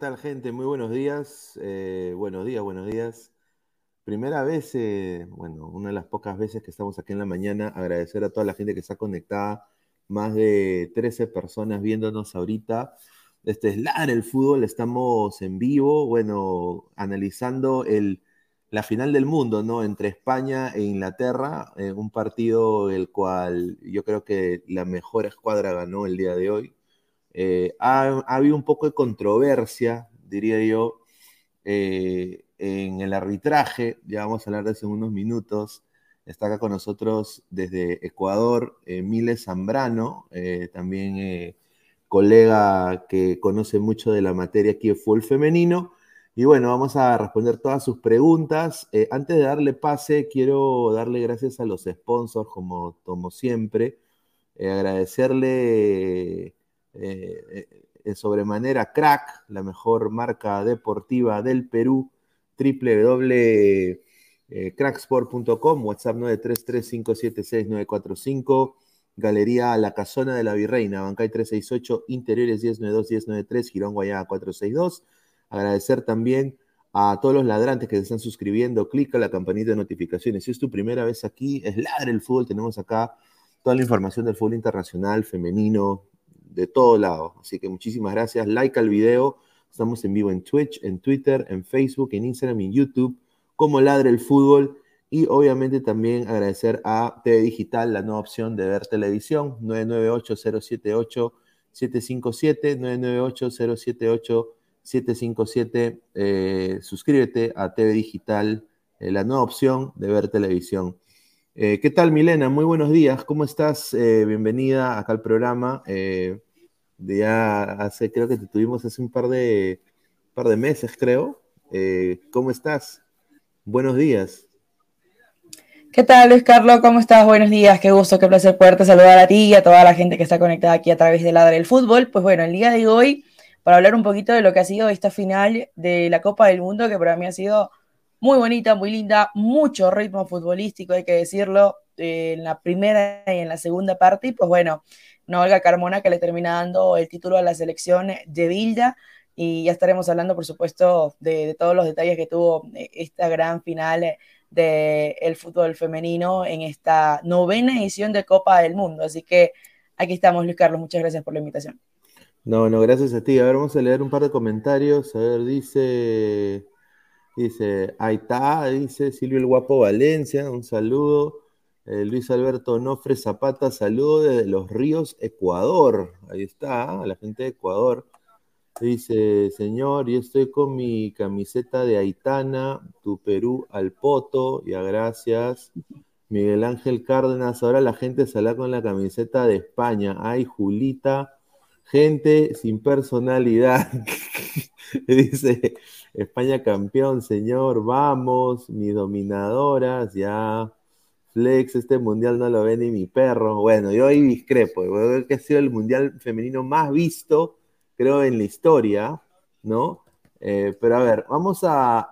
Tal gente? Muy buenos días. Eh, buenos días, buenos días. Primera vez, eh, bueno, una de las pocas veces que estamos aquí en la mañana, agradecer a toda la gente que está conectada, más de 13 personas viéndonos ahorita. Este es LAR el fútbol, estamos en vivo, bueno, analizando el, la final del mundo, ¿no? Entre España e Inglaterra, eh, un partido el cual yo creo que la mejor escuadra ganó el día de hoy. Eh, ha, habido un poco de controversia, diría yo, eh, en el arbitraje, ya vamos a hablar de eso en unos minutos. Está acá con nosotros desde Ecuador, Miles Zambrano, también colega que conoce mucho de la materia aquí de fútbol femenino. Y bueno, vamos a responder todas sus preguntas. Eh, antes de darle pase, quiero darle gracias a los sponsors, como, como siempre. Eh, agradecerle eh, sobremanera Crack, la mejor marca deportiva del Perú, www.cracksport.com, WhatsApp 933576945, Galería La Casona de la Virreina, Bancay 368, Interiores 1092-1093, Girón Guayá 462. Agradecer también a todos los ladrantes que se están suscribiendo. Clica la campanita de notificaciones. Si es tu primera vez aquí, es Ladre el Fútbol. Tenemos acá toda la información del fútbol internacional, femenino, de todo lado. Así que muchísimas gracias. Like al video. Estamos en vivo en Twitch, en Twitter, en Facebook, en Instagram en YouTube, como Ladre el Fútbol. Y obviamente también agradecer a TV Digital, la nueva opción de ver televisión, 998-078-757, 998-078. 757. Eh, suscríbete a TV Digital, eh, la nueva opción de ver televisión. Eh, ¿Qué tal, Milena? Muy buenos días. ¿Cómo estás? bienvenida acá al programa. ya hace, creo que te tuvimos hace un par de, par de meses, creo. ¿Cómo estás? Buenos días. ¿Qué tal, Luis Carlos? ¿Cómo estás? Buenos días, qué gusto, qué placer poderte saludar a ti y a toda la gente que está conectada aquí a través de Ladra del Fútbol. Pues bueno, el día de hoy para hablar un poquito de lo que ha sido esta final de la Copa del Mundo, que para mí ha sido muy bonita, muy linda, mucho ritmo futbolístico, hay que decirlo, eh, en la primera y en la segunda parte, y pues bueno, una Olga Carmona que le termina dando el título a la selección de Vilda, y ya estaremos hablando, por supuesto, de, todos los detalles que tuvo eh, esta gran final del fútbol femenino en esta novena edición de Copa del Mundo. Así que aquí estamos, Luis Carlos, muchas gracias por la invitación. No, no, gracias a ti. A ver, vamos a leer un par de comentarios. A ver, dice, dice, ahí está, dice Silvio el Guapo Valencia, un saludo. Eh, Luis Alberto Nofre Zapata, saludo desde Los Ríos, Ecuador. Ahí está, la gente de Ecuador. Dice, señor, yo estoy con mi camiseta de Aitana, tu Perú al Poto, ya gracias. Miguel Ángel Cárdenas, ahora la gente sale con la camiseta de España. Ay, Julita. Gente sin personalidad. Dice, España campeón, señor, vamos, mis dominadoras, ya. Flex, este mundial no lo ve ni mi perro. Bueno, yo ahí discrepo. Creo que ha sido el mundial femenino más visto, creo, en la historia, ¿no? Eh, pero a ver, vamos a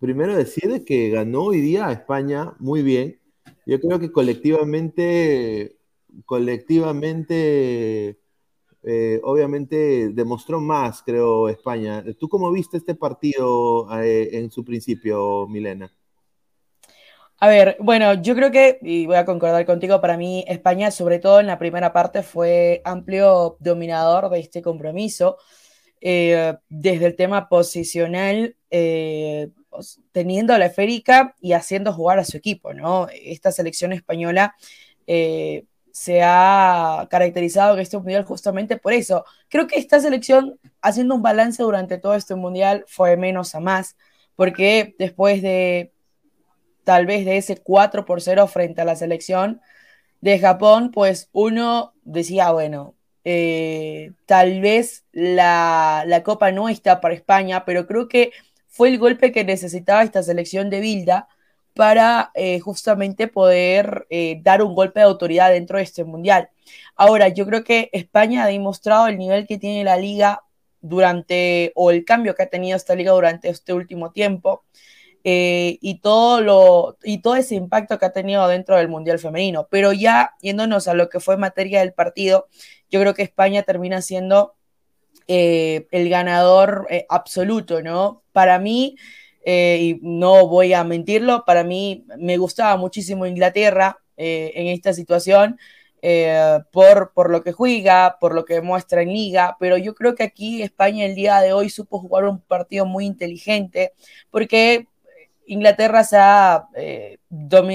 primero decir que ganó hoy día España muy bien. Yo creo que colectivamente, colectivamente eh, obviamente demostró más, creo, España. ¿Tú cómo viste este partido eh, en su principio, Milena? A ver, bueno, yo creo que, y voy a concordar contigo, para mí España, sobre todo en la primera parte, fue amplio dominador de este compromiso. Eh, desde el tema posicional, teniendo la esférica y haciendo jugar a su equipo, ¿no? Esta selección española se ha caracterizado en este mundial justamente por eso. Creo que esta selección, haciendo un balance durante todo este mundial, fue menos a más, porque después de tal vez de ese 4 por 0 frente a la selección de Japón, pues uno decía, bueno, eh, tal vez la, la Copa no está para España, pero creo que fue el golpe que necesitaba esta selección de Bilda para eh, justamente poder eh, dar un golpe de autoridad dentro de este mundial. Ahora, yo creo que España ha demostrado el nivel que tiene la liga durante, o el cambio que ha tenido esta liga durante este último tiempo. eh, y, todo lo, y todo ese impacto que ha tenido dentro del Mundial Femenino. Pero ya yéndonos a lo que fue materia del partido, yo creo que España termina siendo el ganador absoluto, ¿no? Para mí, y no voy a mentirlo, para mí me gustaba muchísimo Inglaterra en esta situación. por, por lo que juega, por lo que muestra en liga, pero yo creo que aquí España el día de hoy supo jugar un partido muy inteligente, porque Inglaterra se ha, eh,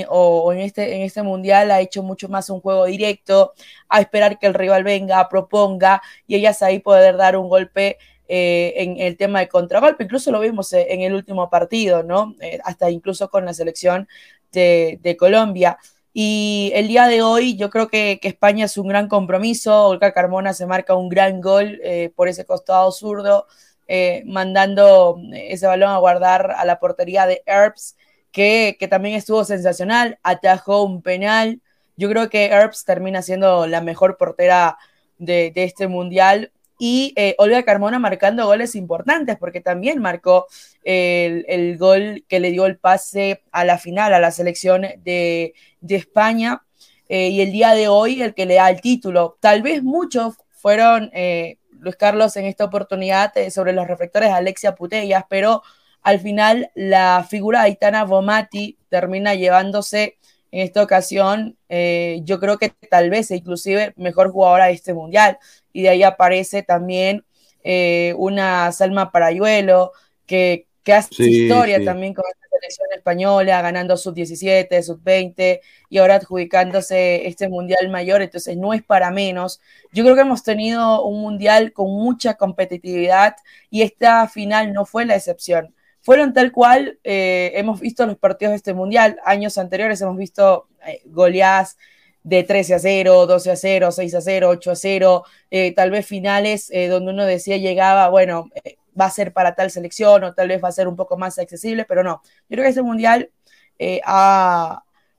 o, en, este, en este mundial ha hecho mucho más un juego directo, a esperar que el rival venga, proponga y ellas ahí poder dar un golpe eh, en el tema de contragolpe. Incluso lo vimos eh, en el último partido, ¿no? hasta incluso con la selección de, Colombia. Y el día de hoy yo creo que, que, España es un gran compromiso. Olga Carmona se marca un gran gol por ese costado zurdo. Eh, mandando ese balón a guardar a la portería de Herbs, que, también estuvo sensacional, atajó un penal. Yo creo que Herbs termina siendo la mejor portera de, este mundial. Y eh, Olga Carmona marcando goles importantes, porque también marcó el, gol que le dio el pase a la final, a la selección de, España. Eh, y el día de hoy, el que le da el título. Tal vez muchos fueron Luis Carlos en esta oportunidad eh, sobre los reflectores de Alexia Putellas, pero al final la figura de Aitana Bomati termina llevándose en esta ocasión, eh, yo creo que tal vez inclusive mejor jugadora de este mundial. Y de ahí aparece también eh, una Salma Parayuelo, que, que hace historia también con esta selección española, ganando sub-17, sub-20 y ahora adjudicándose este mundial mayor, entonces no es para menos. Yo creo que hemos tenido un mundial con mucha competitividad y esta final no fue la excepción. Fueron tal cual, eh, hemos visto los partidos de este mundial, años anteriores hemos visto eh, goleadas de 13 a 0, 12 a 0, 6 a 0, 8 a 0, eh, tal vez finales donde uno decía llegaba, bueno, va a ser para tal selección o tal vez va a ser un poco más accesible, pero no. Yo creo que este mundial eh,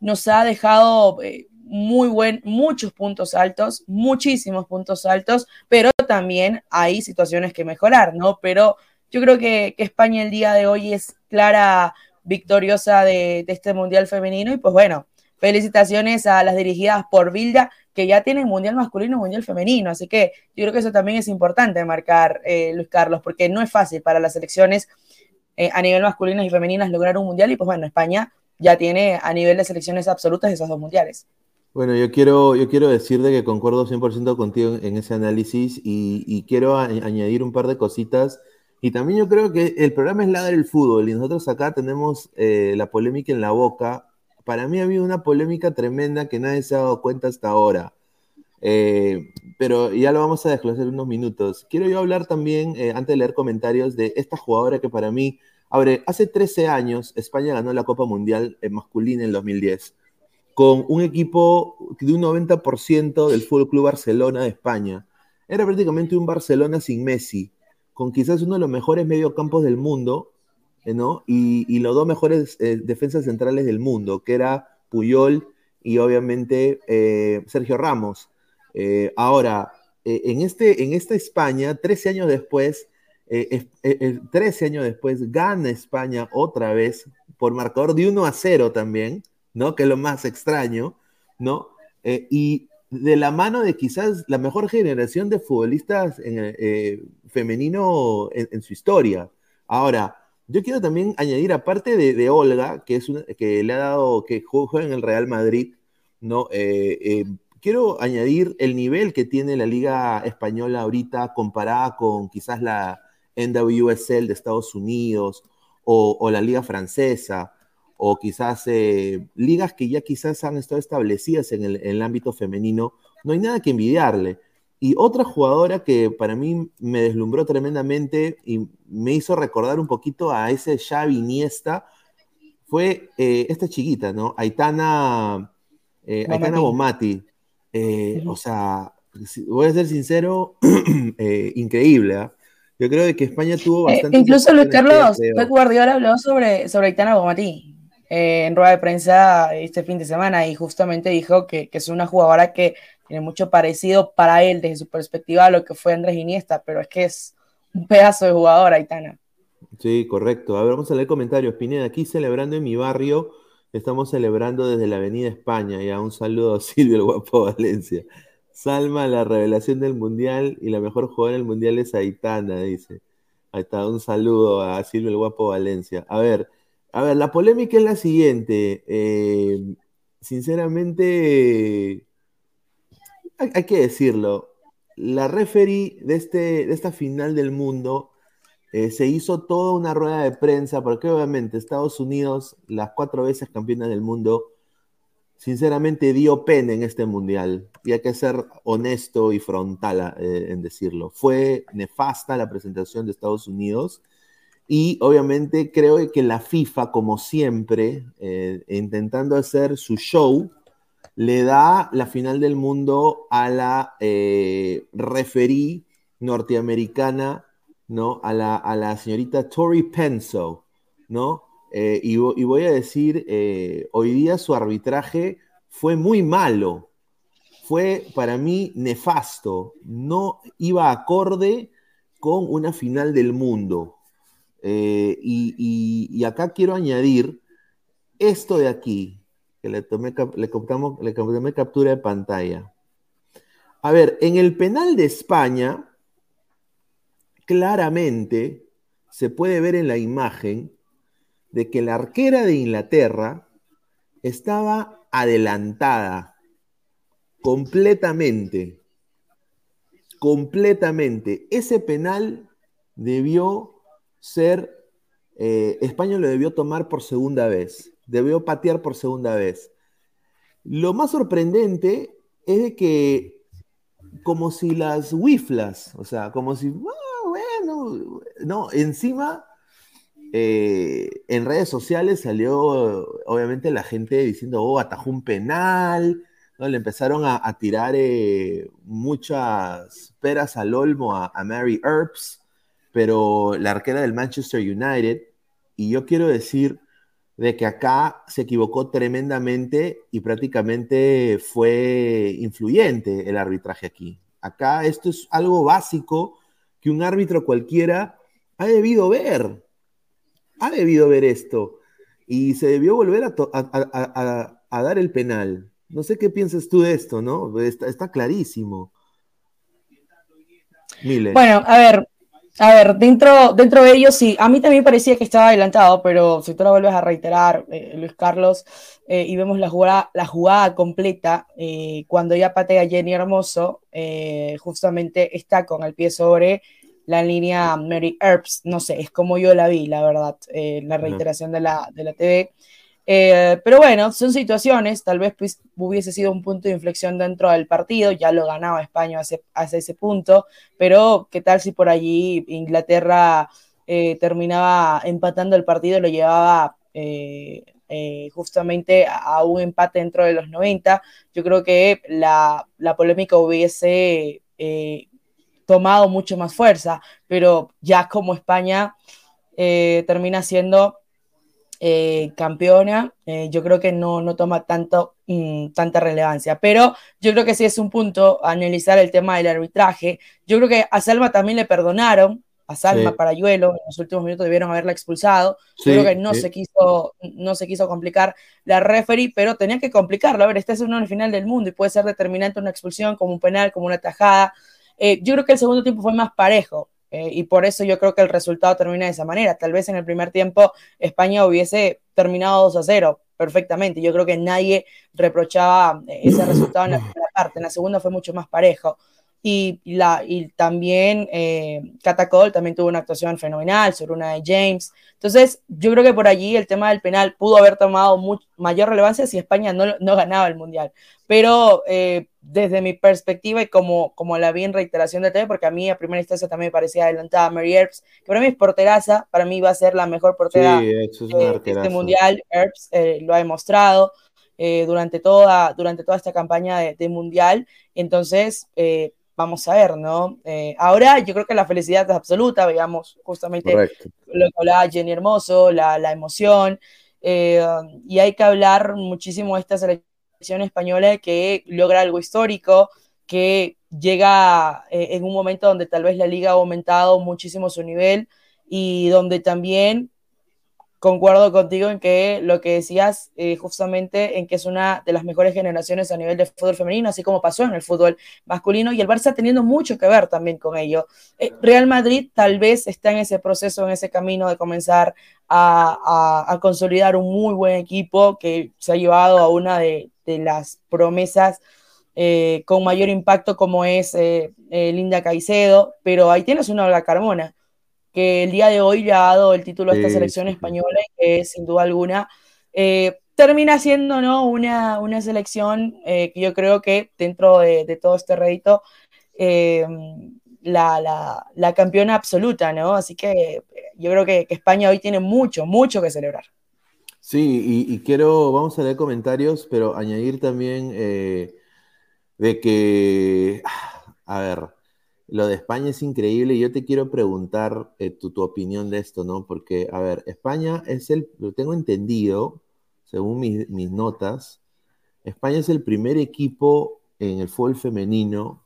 nos ha dejado eh, muy buen, muchos puntos altos, muchísimos puntos altos, pero también hay situaciones que mejorar, ¿no? Pero yo creo que, España el día de hoy es clara victoriosa de este mundial femenino y pues bueno, felicitaciones a las dirigidas por Vilda que ya tienen mundial masculino y mundial femenino. Así que yo creo que eso también es importante marcar, eh, Luis Carlos, porque no es fácil para las selecciones eh, a nivel masculino y femeninas lograr un mundial. Y pues bueno, España ya tiene a nivel de selecciones absolutas esos dos mundiales. Bueno, yo quiero, yo quiero decirte que concuerdo 100% contigo en ese análisis y, quiero añadir un par de cositas. Y también yo creo que el programa es Ladra el Fútbol y nosotros acá tenemos eh, la polémica en la boca para mí ha habido una polémica tremenda que nadie se ha dado cuenta hasta ahora. Eh, pero ya lo vamos a desglosar unos minutos. Quiero yo hablar también, eh, antes de leer comentarios, de esta jugadora que para mí, abre, hace 13 años España ganó la Copa Mundial en masculina en 2010, con un equipo de un 90% del Fútbol Club Barcelona de España. Era prácticamente un Barcelona sin Messi, con quizás uno de los mejores mediocampos del mundo, eh, ¿no? Y, los dos mejores eh, defensas centrales del mundo, que era Puyol y obviamente eh, Sergio Ramos. ahora, en, este, en esta España, 13 años después, 13 años después, gana España otra vez por marcador de 1 a 0 también, ¿no? Que es lo más extraño, ¿no? y de la mano de quizás la mejor generación de futbolistas en, femenino en, su historia. Ahora, yo quiero también añadir, aparte de, Olga, que, es que le ha dado, que juega en el Real Madrid, ¿no? Eh, eh, quiero añadir el nivel que tiene la Liga Española ahorita comparada con quizás la NWSL de Estados Unidos o, la Liga Francesa o quizás eh, ligas que ya quizás han estado establecidas en el ámbito femenino. No hay nada que envidiarle. Y otra jugadora que para mí me deslumbró tremendamente y me hizo recordar un poquito a ese Xavi Iniesta fue eh, esta chiquita, ¿no? Aitana, eh, Aitana Bomati. Eh, o sea, voy a ser sincero, increíble. ¿ah? Yo creo que España tuvo bastante. incluso Luis Carlos, Pep Guardiola habló sobre, sobre Aitana Bomati en rueda de prensa este fin de semana y justamente dijo que, que es una jugadora que tiene mucho parecido para él desde su perspectiva a lo que fue Andrés Iniesta, pero es que es un pedazo de jugador, Aitana. Sí, correcto. A ver, vamos a leer comentarios. Pineda, aquí celebrando en mi barrio, estamos celebrando desde la Avenida España. Ya, un saludo a Silvio el Guapo Valencia. Salma, la revelación del Mundial y la mejor jugadora del Mundial es Aitana, dice. Ahí está, un saludo a Silvio el Guapo Valencia. A ver, la polémica es la siguiente. Eh, sinceramente, hay, que decirlo. La referee de, este, de esta final del mundo eh, se hizo toda una rueda de prensa, porque obviamente Estados Unidos, las cuatro veces campeona del mundo, sinceramente dio pena en este mundial. Y hay que ser honesto y frontal eh, en decirlo. Fue nefasta la presentación de Estados Unidos. Y obviamente creo que la FIFA, como siempre, eh, intentando hacer su show, le da la final del mundo a la referí norteamericana ¿no? A la, señorita Tori Penso, ¿no? Eh, y, voy a decir, eh, hoy día su arbitraje fue muy malo, fue para mí nefasto, no iba acorde con una final del mundo. Eh, y, acá quiero añadir esto de aquí, que le tomé, le, le tomé captura de pantalla. A ver, en el penal de España, claramente se puede ver en la imagen de que la arquera de Inglaterra estaba adelantada completamente. Completamente. Ese penal debió ser, eh, España lo debió tomar por segunda vez, debió patear por segunda vez. Lo más sorprendente es de que como si las wiflas, o sea, como si, bueno, no, encima eh, en redes sociales salió obviamente la gente diciendo, oh, atajó un penal, ¿no? Le empezaron a, tirar eh, muchas peras al olmo a, Mary Earps, pero la arquera del Manchester United, y yo quiero decir de que acá se equivocó tremendamente y prácticamente fue influyente el arbitraje aquí. Acá esto es algo básico que un árbitro cualquiera ha debido ver. Ha debido ver esto. Y se debió volver a, dar el penal. No sé qué piensas tú de esto, ¿no? Está, clarísimo. Bueno, a ver, a ver, dentro, dentro de ellos sí, a mí también parecía que estaba adelantado, pero si tú lo vuelves a reiterar, eh, Luis Carlos, eh, y vemos la jugada, la jugada completa, eh, cuando ya patea Jenny Hermoso, justamente está con el pie sobre la línea Mary Earps, no sé, es como yo la vi, la verdad, la reiteración de la, de la TV. Eh, pero bueno, son situaciones, tal vez pues, hubiese sido un punto de inflexión dentro del partido, ya lo ganaba España hace, ese punto, pero ¿qué tal si por allí Inglaterra eh, terminaba empatando el partido y lo llevaba eh, justamente a, un empate dentro de los 90? Yo creo que la, la polémica hubiese tomado mucho más fuerza, pero ya como España termina siendo eh, campeona, eh, yo creo que no, no toma tanto, mm, tanta relevancia. Pero yo creo que sí es un punto analizar el tema del arbitraje. Yo creo que a Salma también le perdonaron, a Salma para Parayuelo, en los últimos minutos debieron haberla expulsado. yo creo que no, se quiso, no se quiso complicar la referee, pero tenía que complicarlo. A ver, este es uno en el final del mundo y puede ser determinante una expulsión, como un penal, como una tajada. Eh, yo creo que el segundo tiempo fue más parejo. Eh, y por eso yo creo que el resultado termina de esa manera. Tal vez en el primer tiempo España hubiese terminado 2 a 0 perfectamente. Yo creo que nadie reprochaba eh, ese resultado en la primera parte. En la segunda fue mucho más parejo y, la, y también eh, Catacol también tuvo una actuación fenomenal sobre una de James. Entonces, yo creo que por allí el tema del penal pudo haber tomado mayor relevancia si España no, no ganaba el Mundial. Pero eh, desde mi perspectiva y como, como la vi en reiteración de TV, porque a mí a primera instancia también me parecía adelantada Mary Earps, que para mí es porteraza, para mí va a ser la mejor portera de este Mundial. Earps eh, lo ha demostrado. durante, toda, durante toda esta campaña de, de Mundial. Entonces, vamos a ver, ¿no? Eh, ahora yo creo que la felicidad es absoluta, veamos justamente lo que hablaba Jenny Hermoso, la, emoción, eh, y hay que hablar muchísimo de esta selección española que logra algo histórico, que llega eh, en un momento donde tal vez la liga ha aumentado muchísimo su nivel y donde también concuerdo contigo en que lo que decías eh, justamente en que es una de las mejores generaciones a nivel de fútbol femenino, así como pasó en el fútbol masculino, y el Barça teniendo mucho que ver también con ello. Eh, Real Madrid tal vez está en ese proceso, en ese camino de comenzar a, consolidar un muy buen equipo que se ha llevado a una de, las promesas eh, con mayor impacto como es Linda Caicedo, pero ahí tienes una Olga Carmona que el día de hoy le ha dado el título a esta selección española y que sin duda alguna eh, termina siendo ¿no? una, una selección eh, que yo creo que dentro de, todo este rédito eh, la, la, campeona absoluta, ¿no? Así que yo creo que, España hoy tiene mucho, mucho que celebrar. Sí, y, quiero, vamos a leer comentarios, pero añadir también de que, a ver, lo de España es increíble y yo te quiero preguntar eh, tu, opinión de esto, ¿no? Porque, a ver, España es el, lo tengo entendido, según mis, notas, España es el primer equipo en el fútbol femenino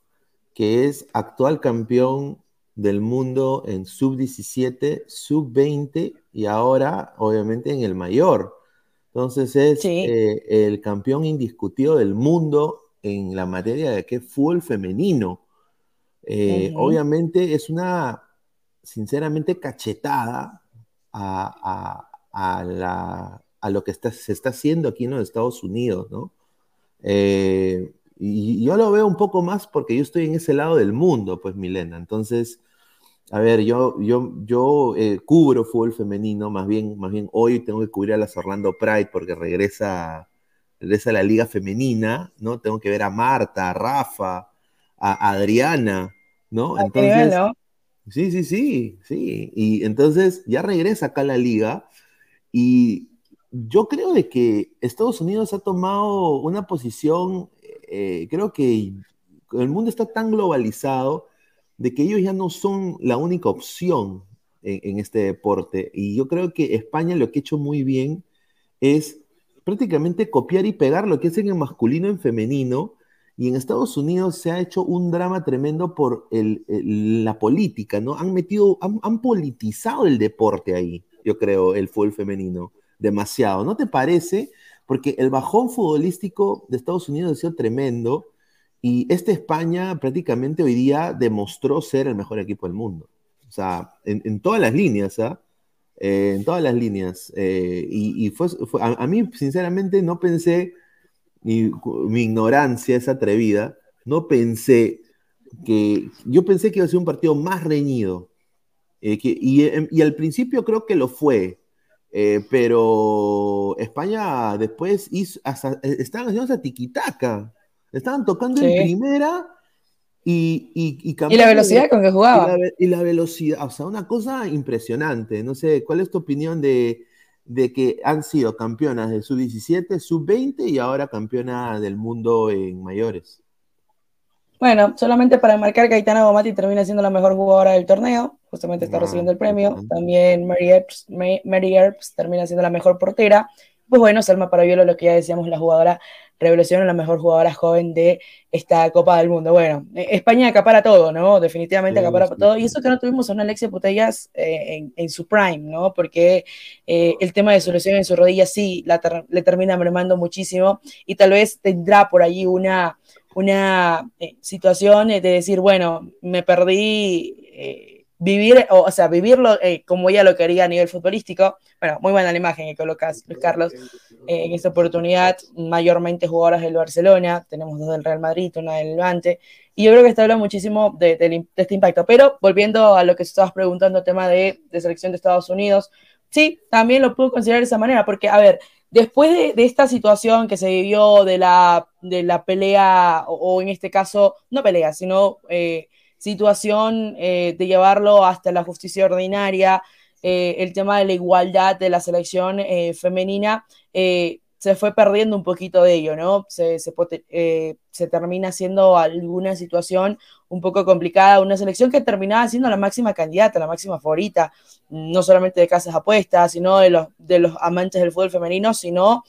que es actual campeón del mundo en sub-17, sub-20 y ahora, obviamente, en el mayor. Entonces es eh, el campeón indiscutido del mundo en la materia de qué fútbol femenino. Eh, obviamente es una, sinceramente, cachetada a, lo que se está haciendo aquí en los Estados Unidos, ¿no? Eh, y, yo lo veo un poco más porque yo estoy en ese lado del mundo, pues, Milena. Entonces, a ver, yo, yo, yo eh, cubro fútbol femenino, más bien, más bien hoy tengo que cubrir a las Orlando Pride porque regresa, regresa a la liga femenina, ¿no? Tengo que ver a Marta, a Rafa, a Adriana, ¿no? Entonces, sí, sí, sí, sí. Y entonces ya regresa acá a la liga y yo creo de que Estados Unidos ha tomado una posición, eh, creo que el mundo está tan globalizado de que ellos ya no son la única opción en, este deporte. Y yo creo que España lo que ha hecho muy bien es prácticamente copiar y pegar lo que hacen en masculino en femenino y en Estados Unidos se ha hecho un drama tremendo por la política, ¿no? Han metido, han, politizado el deporte ahí, yo creo, el fútbol femenino, demasiado. ¿No te parece? Porque el bajón futbolístico de Estados Unidos ha sido tremendo y este España prácticamente hoy día demostró ser el mejor equipo del mundo. O sea, en, todas las líneas, ¿ah? Eh, en todas las líneas. Eh, y, fue, a, mí, sinceramente, no pensé mi, mi ignorancia es atrevida, no pensé que, yo pensé que iba a ser un partido más reñido. Eh, em, y, al principio creo que lo fue, eh, pero España después hizo, hasta, eh, estaban haciendo esa tiquitaca, estaban tocando en primera y, y, y, la velocidad con que jugaba. y la velocidad, o sea, una cosa impresionante. No sé, ¿cuál es tu opinión de, de que han sido campeonas de sub-17, sub-20 y ahora campeona del mundo en mayores. Bueno, solamente para marcar que Aitana Gomati termina siendo la mejor jugadora del torneo, justamente está ah, recibiendo el premio. También Mary Earps, Mary Earps termina siendo la mejor portera. Pues bueno, Salma Paraviolo, lo que ya decíamos, la jugadora revelación, la mejor jugadora joven de esta Copa del Mundo. Bueno, e, España acapara todo, ¿no? Definitivamente acapara todo. Y eso que no tuvimos a una Alexia Putellas eh, en, su prime, ¿no? Porque eh, el tema de su lesión en su rodilla sí le termina mermando muchísimo y tal vez tendrá por ahí una, una eh, situación de decir, bueno, me perdí vivir, o, sea, vivirlo eh, como ella lo quería a nivel futbolístico. Bueno, muy buena la imagen que colocas, Luis Carlos. Eh, en esta oportunidad, mayormente jugadoras del Barcelona, tenemos dos del Real Madrid, una del Levante, y yo creo que esto habla muchísimo de, este impacto. Pero volviendo a lo que estabas preguntando, tema de, selección de Estados Unidos, sí, también lo puedo considerar de esa manera, porque, a ver, después de, esta situación que se vivió de la, de la pelea, o, en este caso, no pelea, sino eh, situación eh, de llevarlo hasta la justicia ordinaria, eh, el tema de la igualdad de la selección eh, femenina, se fue perdiendo un poquito de ello, ¿no? Se, se, termina siendo alguna situación un poco complicada, una selección que terminaba siendo la máxima candidata, la máxima favorita, no solamente de casas apuestas, sino de los, de los amantes del fútbol femenino, sino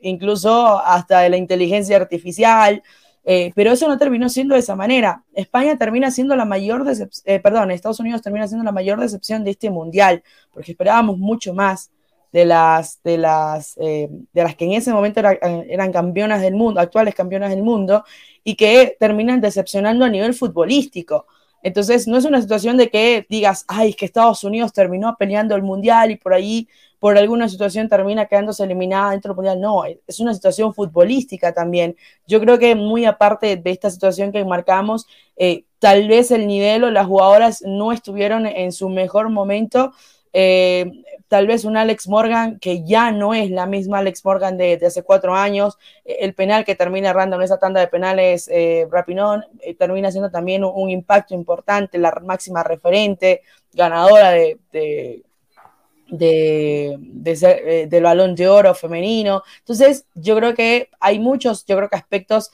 incluso hasta de la inteligencia artificial, Eh, pero eso no terminó siendo de esa manera. España termina siendo la mayor decepción, eh, perdón, Estados Unidos termina siendo la mayor decepción de este mundial, porque esperábamos mucho más de las, de las, de las que en ese momento eran campeonas del mundo, actuales campeonas del mundo, y que terminan decepcionando a nivel futbolístico. Entonces, no es una situación de que digas, ay, es que Estados Unidos terminó peleando el mundial y por ahí, por alguna situación, termina quedándose eliminada dentro del mundial. No, es una situación futbolística también. Yo creo que muy aparte de esta situación que marcamos, eh, tal vez el nivel o las jugadoras no estuvieron en su mejor momento. Eh, tal vez un Alex Morgan que ya no es la misma Alex Morgan de, hace cuatro años, el penal que termina errando en esa tanda de penales, eh, Rapinón, eh, termina siendo también un, impacto importante, la máxima referente, ganadora de, de, eh, del balón de oro femenino. Entonces, yo creo que hay muchos, yo creo que aspectos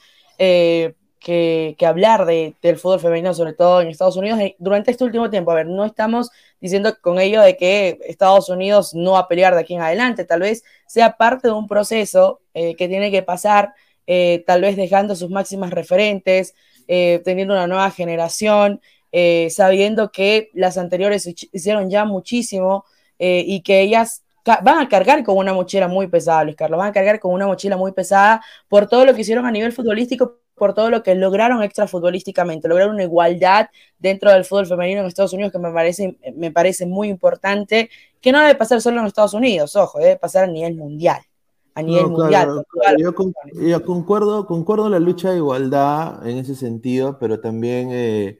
que, hablar de, del fútbol femenino, sobre todo en Estados Unidos, durante este último tiempo. A ver, no estamos diciendo con ello de que Estados Unidos no va a pelear de aquí en adelante, tal vez sea parte de un proceso eh, que tiene que pasar, eh, tal vez dejando sus máximas referentes, eh, teniendo una nueva generación, sabiendo que las anteriores hicieron ya muchísimo y que ellas van a cargar con una mochila muy pesada, Luis Carlos, van a cargar con una mochila muy pesada por todo lo que hicieron a nivel futbolístico, por todo lo que lograron extrafutbolísticamente, lograron una igualdad dentro del fútbol femenino en Estados Unidos que me parece, me parece muy importante, que no debe pasar solo en Estados Unidos, ojo, debe pasar a nivel mundial. A nivel mundial. yo, concuerdo, concuerdo en la lucha de igualdad en ese sentido, pero también eh,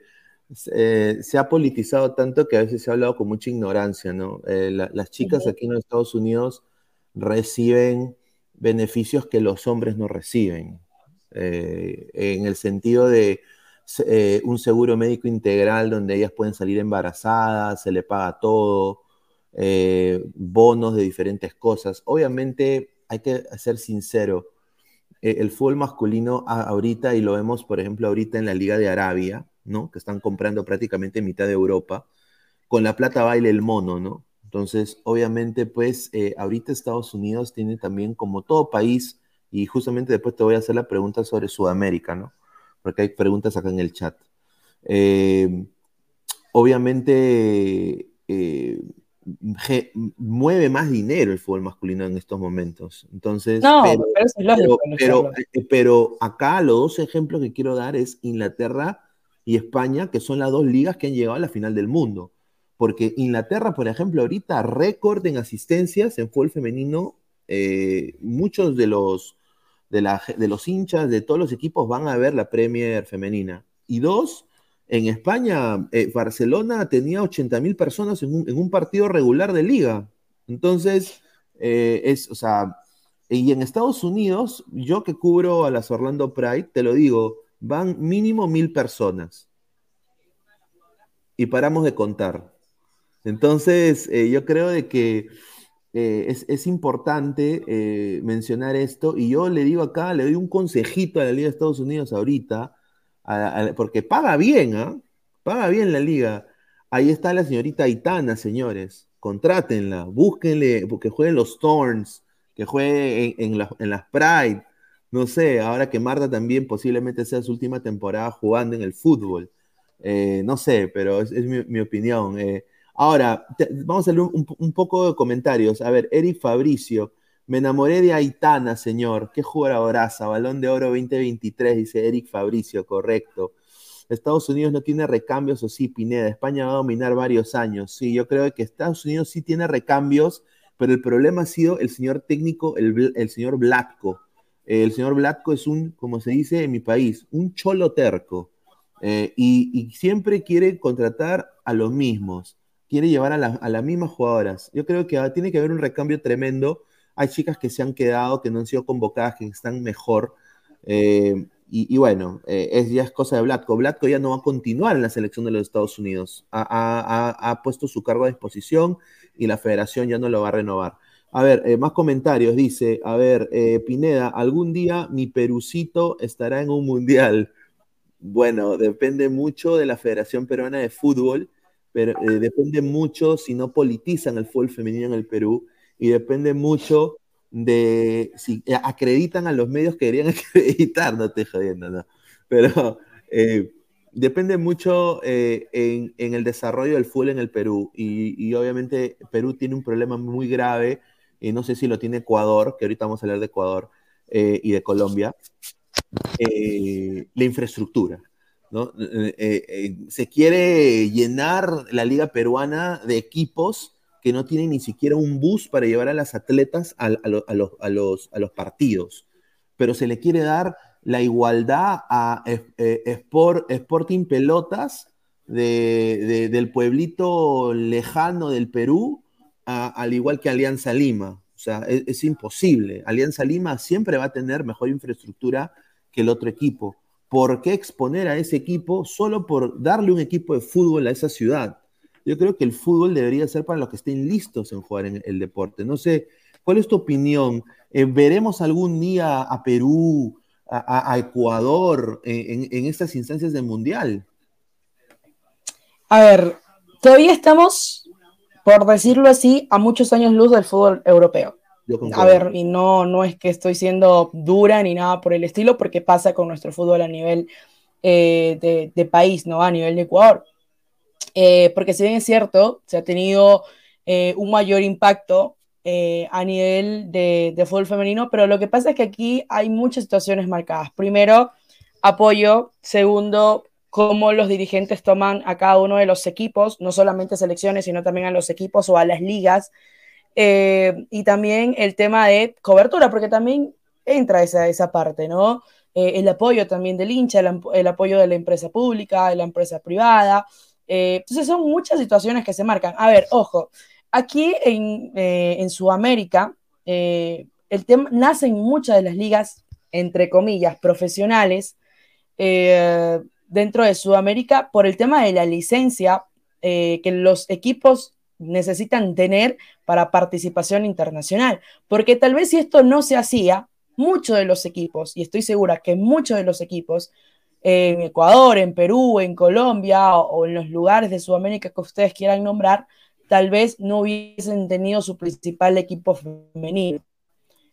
eh, se ha politizado tanto que a veces se ha hablado con mucha ignorancia, ¿no? Eh, las chicas aquí en los Estados Unidos reciben beneficios que los hombres no reciben. Eh, en el sentido de eh, un seguro médico integral donde ellas pueden salir embarazadas, se le paga todo, eh, bonos de diferentes cosas. Obviamente hay que ser sincero, el fútbol masculino ahorita, y lo vemos por ejemplo ahorita en la Liga de Arabia, ¿no? que están comprando prácticamente mitad de Europa, con la plata baile el mono, ¿no? Entonces, obviamente, pues ahorita Estados Unidos tiene también, como todo país, y justamente después te voy a hacer la pregunta sobre Sudamérica, ¿no? Porque hay preguntas acá en el chat. Eh, obviamente eh, mueve más dinero el fútbol masculino en estos momentos. Entonces, no, pero, eso es lógico, pero, eh, pero, acá los dos ejemplos que quiero dar es Inglaterra y España, que son las dos ligas que han llegado a la final del mundo. Porque Inglaterra, por ejemplo, ahorita récord en asistencias en fútbol femenino, muchos de los de, los hinchas de todos los equipos van a ver la Premier femenina. Y dos, en España, eh, Barcelona tenía 80 mil personas en un, partido regular de liga. Entonces, eh, es, o sea, y en Estados Unidos, yo que cubro a las Orlando Pride, te lo digo, van mínimo mil personas. Y paramos de contar. Entonces, eh, yo creo de que eh, es, importante eh, mencionar esto y yo le digo acá, le doy un consejito a la Liga de Estados Unidos ahorita, porque paga bien, ¿ah? Paga bien la liga. Ahí está la señorita Aitana, señores. Contrátenla, búsquenle, que jueguen los Thorns, que juegue en, las Pride. No sé, ahora que Marta también posiblemente sea su última temporada jugando en el fútbol. Eh, no sé, pero es, mi, opinión. Ahora, vamos a leer un, poco de comentarios. A ver, Eric Fabricio. Me enamoré de Aitana, señor. Qué jugadoraza. Balón de Oro 2023, dice Eric Fabricio, correcto. Estados Unidos no tiene recambios, o sí, Pineda. España va a dominar varios años. Sí, yo creo que Estados Unidos sí tiene recambios, pero el problema ha sido el señor técnico, el, señor Blatko. el señor Blatko es un, como se dice en mi país, un cholo terco. Eh, y siempre quiere contratar a los mismos quiere llevar a, las mismas jugadoras. Yo creo que tiene que haber un recambio tremendo. Hay chicas que se han quedado, que no han sido convocadas, que están mejor. Eh, y, bueno, eh, es, ya es cosa de Blatko. Blatko ya no va a continuar en la selección de los Estados Unidos. Ha, puesto su cargo a disposición y la federación ya no lo va a renovar. A ver, eh, más comentarios. Dice, a ver, Pineda, algún día mi Perucito estará en un mundial. Bueno, depende mucho de la Federación Peruana de Fútbol pero eh, depende mucho si no politizan el fútbol femenino en el Perú y depende mucho de si acreditan a los medios que deberían acreditar, no te jodiendo, no. pero eh, depende mucho eh, en, el desarrollo del fútbol en el Perú. Y, obviamente Perú tiene un problema muy grave, y no sé si lo tiene Ecuador, que ahorita vamos a hablar de Ecuador y de Colombia, la infraestructura. Se quiere llenar la liga peruana de equipos que no tienen ni siquiera un bus para llevar a las atletas a, los, partidos, pero se le quiere dar la igualdad a eh, Sport, Sporting Pelotas del pueblito lejano del Perú, al igual que Alianza Lima. O sea, es, imposible. Alianza Lima siempre va a tener mejor infraestructura que el otro equipo. ¿Por qué exponer a ese equipo solo por darle un equipo de fútbol a esa ciudad? Yo creo que el fútbol debería ser para los que estén listos en jugar en el deporte. No sé, ¿cuál es tu opinión? Eh, ¿Veremos algún día a Perú, a, Ecuador en, estas instancias del Mundial? A ver, todavía estamos, por decirlo así, a muchos años luz del fútbol europeo. A ver, y no, no es que estoy siendo dura ni nada por el estilo, porque pasa con nuestro fútbol a nivel eh, de, país, ¿no? A nivel de Ecuador. Eh, porque si bien es cierto, se ha tenido eh, un mayor impacto a nivel de, fútbol femenino, pero lo que pasa es que aquí hay muchas situaciones marcadas. Primero, apoyo. Segundo, cómo los dirigentes toman a cada uno de los equipos, no solamente selecciones, sino también a los equipos o a las ligas. Eh, y también el tema de cobertura, porque también entra esa, esa parte, ¿no? Eh, el apoyo también del hincha, el, apoyo de la empresa pública, de la empresa privada. entonces son muchas situaciones que se marcan. A ver, ojo, Aquí en, eh, Sudamérica, eh, el tema nacen muchas de las ligas, entre comillas, profesionales eh, dentro de Sudamérica por el tema de la licencia que los equipos necesitan tener para participación internacional. Porque tal vez si esto no se hacía, muchos de los equipos, y estoy segura que muchos de los equipos en Ecuador, en Perú, en Colombia o en los lugares de Sudamérica que ustedes quieran nombrar, tal vez no hubiesen tenido su principal equipo femenino.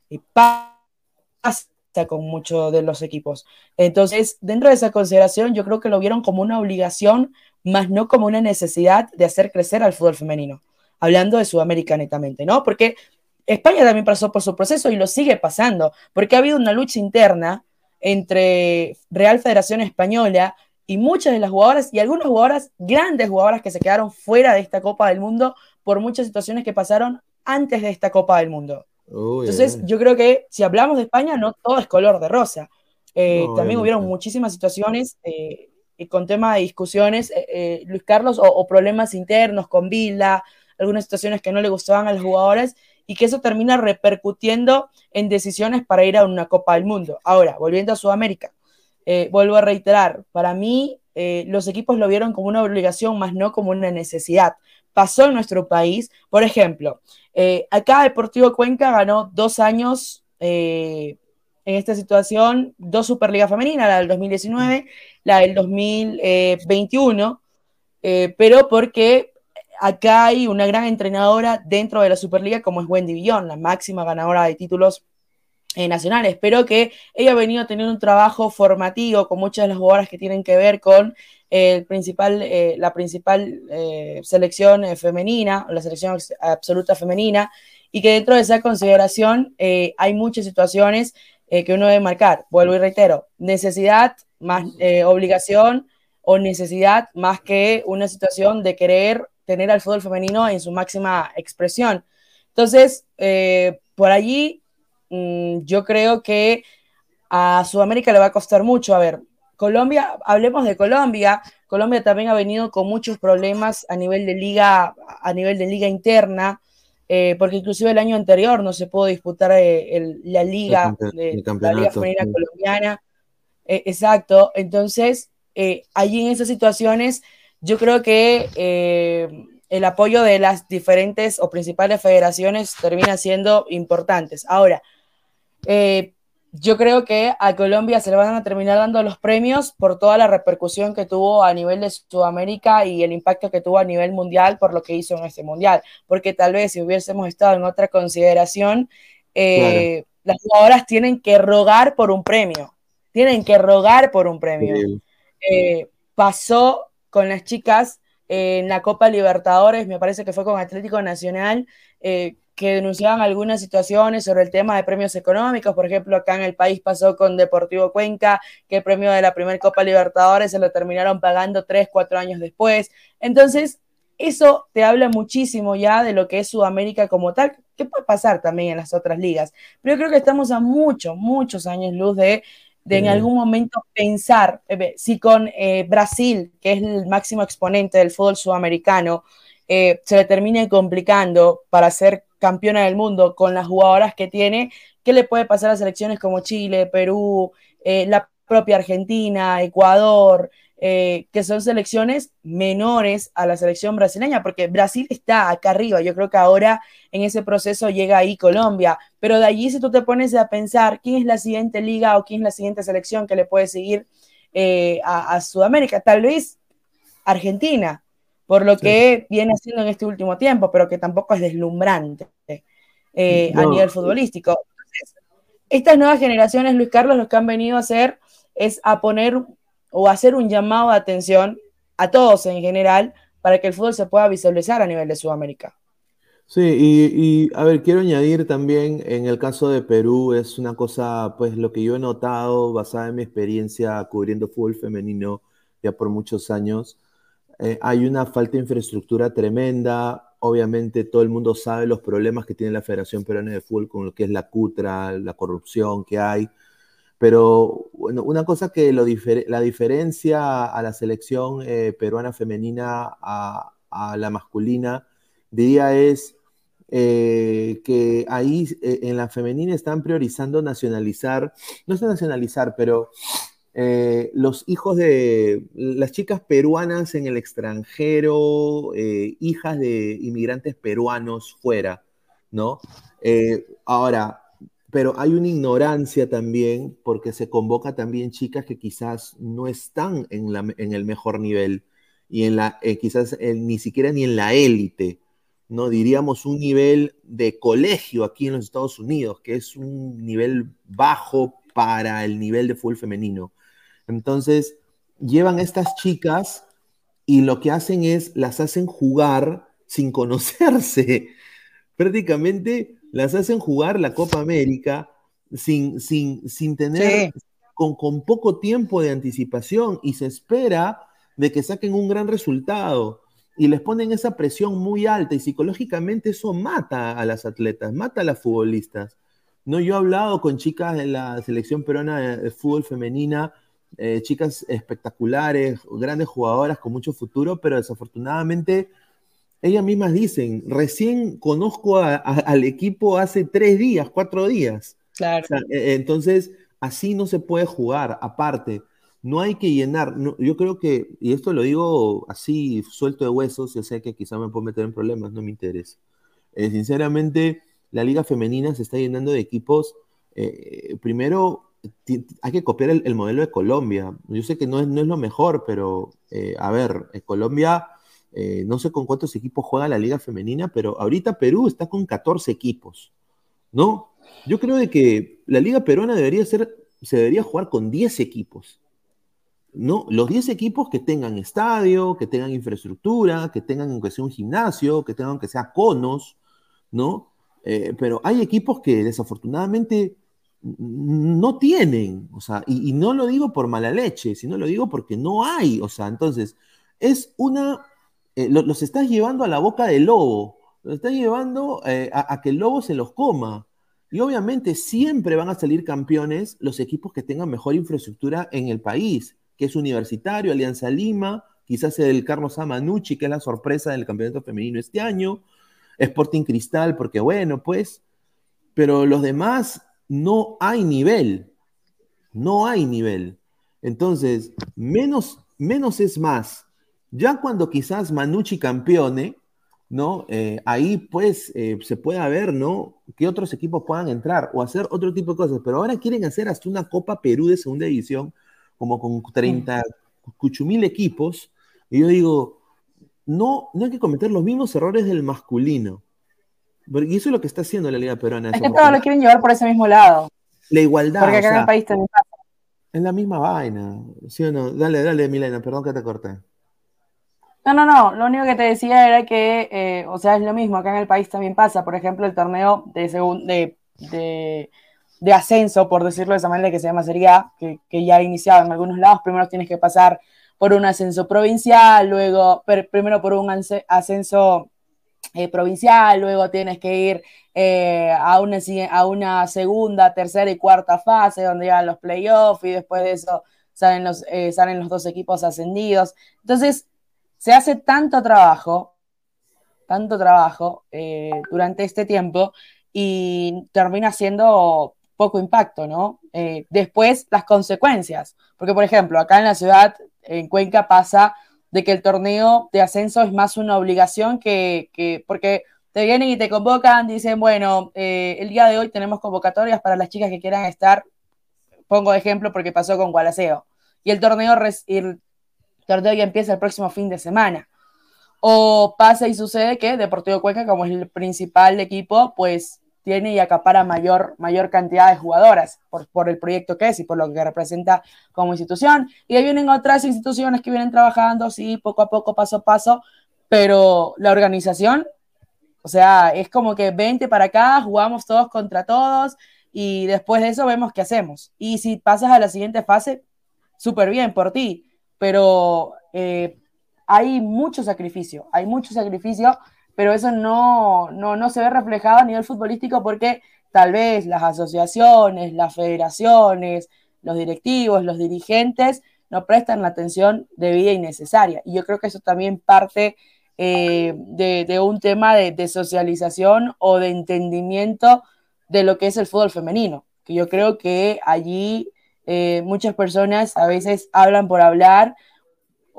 Y pasa con muchos de los equipos. Entonces, dentro de esa consideración, yo creo que lo vieron como una obligación, más no como una necesidad de hacer crecer al fútbol femenino. Hablando de Sudamérica netamente, ¿no? Porque España también pasó por su proceso y lo sigue pasando, porque ha habido una lucha interna entre Real Federación Española y muchas de las jugadoras y algunas jugadoras, grandes jugadoras que se quedaron fuera de esta Copa del Mundo por muchas situaciones que pasaron antes de esta Copa del Mundo. Entonces, yo creo que si hablamos de España, no todo es color de rosa. Eh, también hubieron muchísimas situaciones eh, con tema de discusiones, eh, Luis Carlos, o, problemas internos con Vila, algunas situaciones que no le gustaban a los jugadores y que eso termina repercutiendo en decisiones para ir a una Copa del Mundo. Ahora, volviendo a Sudamérica, eh, vuelvo a reiterar, para mí eh, los equipos lo vieron como una obligación, más no como una necesidad. Pasó en nuestro país, por ejemplo, eh, acá Deportivo Cuenca ganó dos años en esta situación, dos Superligas femeninas, la del 2019, la del 2021, pero porque acá hay una gran entrenadora dentro de la Superliga como es Wendy Villón, la máxima ganadora de títulos eh, nacionales, pero que ella ha venido teniendo un trabajo formativo con muchas de las jugadoras que tienen que ver con el principal, eh, la principal eh, selección femenina, la selección absoluta femenina, y que dentro de esa consideración hay muchas situaciones que uno debe marcar. Vuelvo y reitero, necesidad más obligación o necesidad más que una situación de querer tener al fútbol femenino en su máxima expresión. Entonces, por allí Mm, yo creo que a Sudamérica le va a costar mucho. A ver, Colombia, hablemos de Colombia. Colombia también ha venido con muchos problemas a nivel de liga, a nivel de liga interna, eh, porque inclusive el año anterior no se pudo disputar eh, la liga, de, la liga femenina colombiana. Eh, exacto. Entonces, allí en esas situaciones, yo creo que el apoyo de las diferentes o principales federaciones termina siendo importantes. Ahora, eh, yo creo que a Colombia se le van a terminar dando los premios por toda la repercusión que tuvo a nivel de Sudamérica y el impacto que tuvo a nivel mundial por lo que hizo en este mundial. Porque tal vez si hubiésemos estado en otra consideración, eh, las jugadoras tienen que rogar por un premio. tienen que rogar por un premio. Eh, pasó con las chicas en la Copa Libertadores, me parece que fue con Atlético Nacional, eh, que denunciaban algunas situaciones sobre el tema de premios económicos. Por ejemplo, acá en el país pasó con Deportivo Cuenca, que el premio de la primera Copa Libertadores se lo terminaron pagando tres, cuatro años después. Entonces, eso te habla muchísimo ya de lo que es Sudamérica como tal, que puede pasar también en las otras ligas. Pero yo creo que estamos a muchos, muchos años luz de, de en algún momento pensar eh, si con eh, Brasil, que es el máximo exponente del fútbol sudamericano, eh, se le termine complicando para ser campeona del mundo con las jugadoras que tiene, ¿qué le puede pasar a selecciones como Chile, Perú, la propia Argentina, Ecuador, eh, que son selecciones menores a la selección brasileña, porque Brasil está acá arriba, yo creo que ahora en ese proceso llega ahí Colombia, pero de allí si tú te pones a pensar quién es la siguiente liga o quién es la siguiente selección que le puede seguir eh, a, Sudamérica, tal vez Argentina, por lo que viene haciendo en este último tiempo, pero que tampoco es deslumbrante eh, a nivel futbolístico. estas nuevas generaciones, Luis Carlos, lo que han venido a hacer es a poner o hacer un llamado de atención a todos en general para que el fútbol se pueda visualizar a nivel de Sudamérica. Sí, y, a ver, quiero añadir también, en el caso de Perú, es una cosa, pues lo que yo he notado, basada en mi experiencia cubriendo fútbol femenino ya por muchos años, eh, hay una falta de infraestructura tremenda. Obviamente todo el mundo sabe los problemas que tiene la Federación Peruana de Fútbol con lo que es la cutra, la corrupción que hay. Pero bueno, una cosa que la diferencia a la selección eh, peruana femenina a, la masculina, diría es eh, que ahí en la femenina están priorizando nacionalizar, no es nacionalizar, pero los hijos de las chicas peruanas en el extranjero, hijas de inmigrantes peruanos fuera, ¿no? ahora, pero hay una ignorancia también porque se convoca también chicas que quizás no están en, en el mejor nivel y en la, eh, quizás ni siquiera ni en la élite, ¿no? Diríamos un nivel de colegio aquí en los Estados Unidos, que es un nivel bajo para el nivel de fútbol femenino. Entonces, llevan estas chicas y lo que hacen es, las hacen jugar sin conocerse. Prácticamente las hacen jugar la Copa América sin, sin, sin tener, con, con poco tiempo de anticipación y se espera de que saquen un gran resultado y les ponen esa presión muy alta y psicológicamente eso mata a las atletas, mata a las futbolistas. No, yo he hablado con chicas de la selección peruana de fútbol femenina, eh, chicas espectaculares, grandes jugadoras con mucho futuro, pero desafortunadamente ellas mismas dicen, recién conozco al equipo hace tres días, cuatro días. Claro. E, entonces, así no se puede jugar. Aparte, no hay que llenar. yo creo que, y esto lo digo así, suelto de huesos, yo sé que quizá me puedo meter en problemas, no me interesa. Eh, sinceramente, la liga femenina se está llenando de equipos. Eh, primero, hay que copiar el, modelo de Colombia. Yo sé que no es, no es lo mejor, pero eh, a ver, Colombia eh, no sé con cuántos equipos juega la liga femenina, pero ahorita Perú está con 14 equipos, ¿no? Yo creo de que la liga peruana debería ser, se debería jugar con 10 equipos, ¿no? Los 10 equipos que tengan estadio, que tengan infraestructura, que tengan aunque sea un gimnasio, que tengan que sea conos, ¿no? Eh, pero hay equipos que desafortunadamente no tienen, o sea, y, no lo digo por mala leche, sino lo digo porque no hay, o sea, entonces es una eh, los estás llevando a la boca del lobo, los estás llevando eh, a, que el lobo se los coma. Y obviamente siempre van a salir campeones los equipos que tengan mejor infraestructura en el país, que es Universitario, Alianza Lima, quizás el Carlos Amanucci, que es la sorpresa del campeonato femenino este año, Sporting Cristal, porque bueno, pues, pero los demás no hay nivel, no hay nivel. Entonces, menos, menos es más. Ya cuando quizás Manucci campeone, ¿no? Eh, ahí pues eh, se puede ver, ¿no? Que otros equipos puedan entrar o hacer otro tipo de cosas, pero ahora quieren hacer hasta una Copa Perú de segunda división, como con 30, mil equipos, y yo digo, no, no hay que cometer los mismos errores del masculino. Y eso es lo que está haciendo la Liga Peruana. Es que todos lo quieren llevar por ese mismo lado. La igualdad. Porque acá en el país también Es la misma vaina, ¿sí o no? Dale, dale, Milena, perdón que te corté. No, no, no, lo único que te decía era que, eh, o sea, es lo mismo, acá en el país también pasa, por ejemplo, el torneo de, de, de, de, ascenso, por decirlo de esa manera, que se llama Serie A, que, que, ya ha iniciado en algunos lados, primero tienes que pasar por un ascenso provincial, luego, primero por un ascenso eh, provincial, luego tienes que ir eh, a, una, a una segunda, tercera y cuarta fase donde llegan los playoffs y después de eso salen los, eh, salen los dos equipos ascendidos. Entonces, se hace tanto trabajo, tanto trabajo durante este tiempo y termina siendo poco impacto, ¿no? después, las consecuencias, porque por ejemplo, acá en la ciudad, en Cuenca pasa de que el torneo de ascenso es más una obligación que, que porque te vienen y te convocan, dicen, bueno, eh, el día de hoy tenemos convocatorias para las chicas que quieran estar, pongo ejemplo porque pasó con Gualaceo, y el torneo, el torneo ya empieza el próximo fin de semana. O pasa y sucede que Deportivo Cuenca, como es el principal equipo, pues tiene y acapara mayor, mayor cantidad de jugadoras por, por, el proyecto que es y por lo que representa como institución. Y ahí vienen otras instituciones que vienen trabajando, sí, poco a poco, paso a paso, pero la organización, o sea, es como que 20 para acá, jugamos todos contra todos y después de eso vemos qué hacemos. Y si pasas a la siguiente fase, súper bien por ti, pero eh, hay mucho sacrificio, hay mucho sacrificio pero eso no, no, no se ve reflejado a nivel futbolístico porque tal vez las asociaciones, las federaciones, los directivos, los dirigentes no prestan la atención debida y necesaria. Y yo creo que eso también parte eh, de, un tema de, de, socialización o de entendimiento de lo que es el fútbol femenino, que yo creo que allí eh, muchas personas a veces hablan por hablar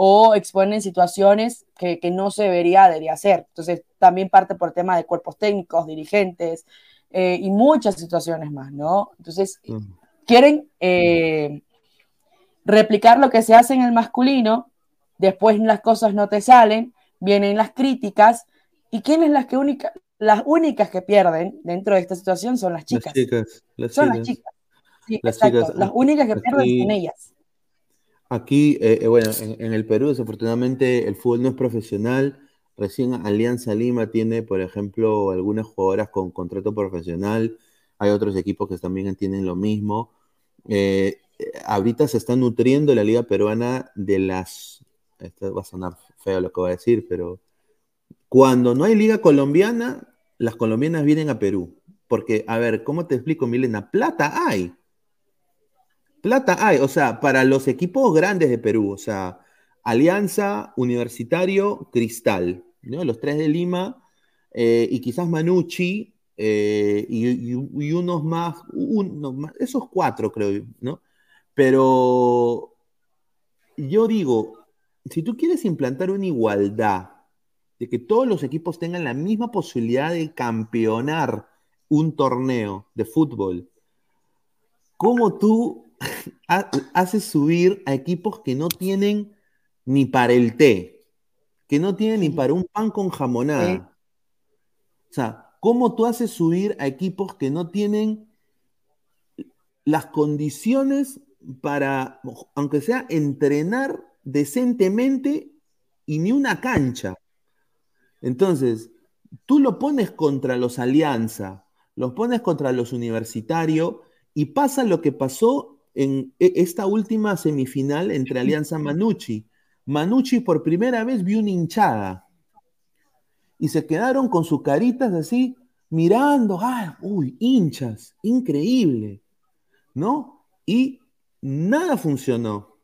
o exponen situaciones que, que, no se debería, debería hacer. Entonces, también parte por tema de cuerpos técnicos, dirigentes eh, y muchas situaciones más, ¿no? Entonces, mm. quieren eh, replicar lo que se hace en el masculino, después las cosas no te salen, vienen las críticas, y quiénes las que única, las únicas que pierden dentro de esta situación son las chicas. Las chicas las son las chicas. Sí, las exacto. las únicas que pierden son ellas. Aquí, eh, eh, bueno, en, el Perú desafortunadamente el fútbol no es profesional. Recién Alianza Lima tiene, por ejemplo, algunas jugadoras con contrato profesional. Hay otros equipos que también tienen lo mismo. Eh, ahorita se está nutriendo la liga peruana de las... Esto va a sonar feo lo que voy a decir, pero cuando no hay liga colombiana, las colombianas vienen a Perú. Porque, a ver, ¿cómo te explico, Milena? Plata hay. Plata hay, o sea, para los equipos grandes de Perú, o sea, Alianza, Universitario, Cristal, ¿no? Los tres de Lima eh, y quizás Manucci eh, y, unos más, más, esos cuatro creo, ¿no? Pero yo digo, si tú quieres implantar una igualdad, de que todos los equipos tengan la misma posibilidad de campeonar un torneo de fútbol, ¿cómo tú hace subir a equipos que no tienen ni para el té, que no tienen ni para un pan con jamonada. O sea, ¿cómo tú haces subir a equipos que no tienen las condiciones para, aunque sea, entrenar decentemente y ni una cancha? Entonces, tú lo pones contra los Alianza, los pones contra los Universitarios y pasa lo que pasó en e, esta última semifinal entre Alianza Manucci. Manucci por primera vez vio una hinchada y se quedaron con sus caritas así mirando, ¡ay, uy, hinchas! Increíble, ¿no? Y nada funcionó.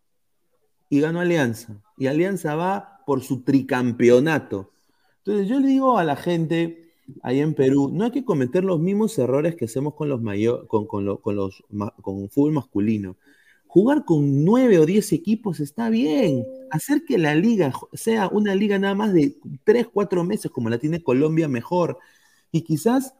Y ganó Alianza. Y Alianza va por su tricampeonato. Entonces yo le digo a la gente, ahí en Perú, no hay que cometer los mismos errores que hacemos con los con, con, con fútbol masculino. Jugar con nueve o diez equipos está bien. Hacer que la liga sea una liga nada más de tres, cuatro meses como la tiene Colombia mejor. Y quizás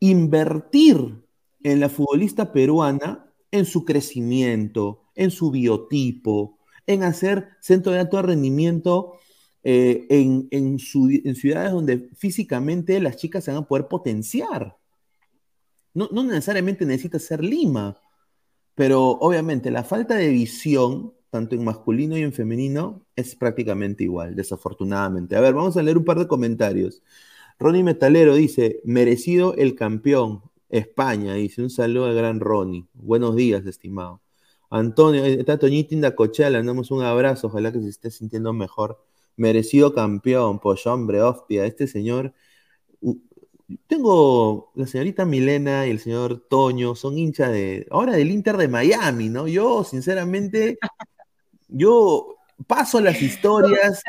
invertir en la futbolista peruana, en su crecimiento, en su biotipo, en hacer centro de alto rendimiento eh, en, ciudades donde físicamente las chicas se van a poder potenciar. No, necesariamente necesita ser Lima, Pero obviamente la falta de visión, tanto en masculino y en femenino, es prácticamente igual, desafortunadamente. A ver, vamos a leer un par de comentarios. Ronnie Metalero dice, merecido el campeón, España, dice, un saludo al gran Ronnie. Buenos días, estimado. Antonio, está Toñita Indacochea, le damos un abrazo, ojalá que se esté sintiendo mejor. Merecido campeón, pues hombre, hostia, este señor tengo la señorita Milena y el señor Toño, son hinchas de, ahora del Inter de Miami, ¿no? Yo, sinceramente, yo paso las historias.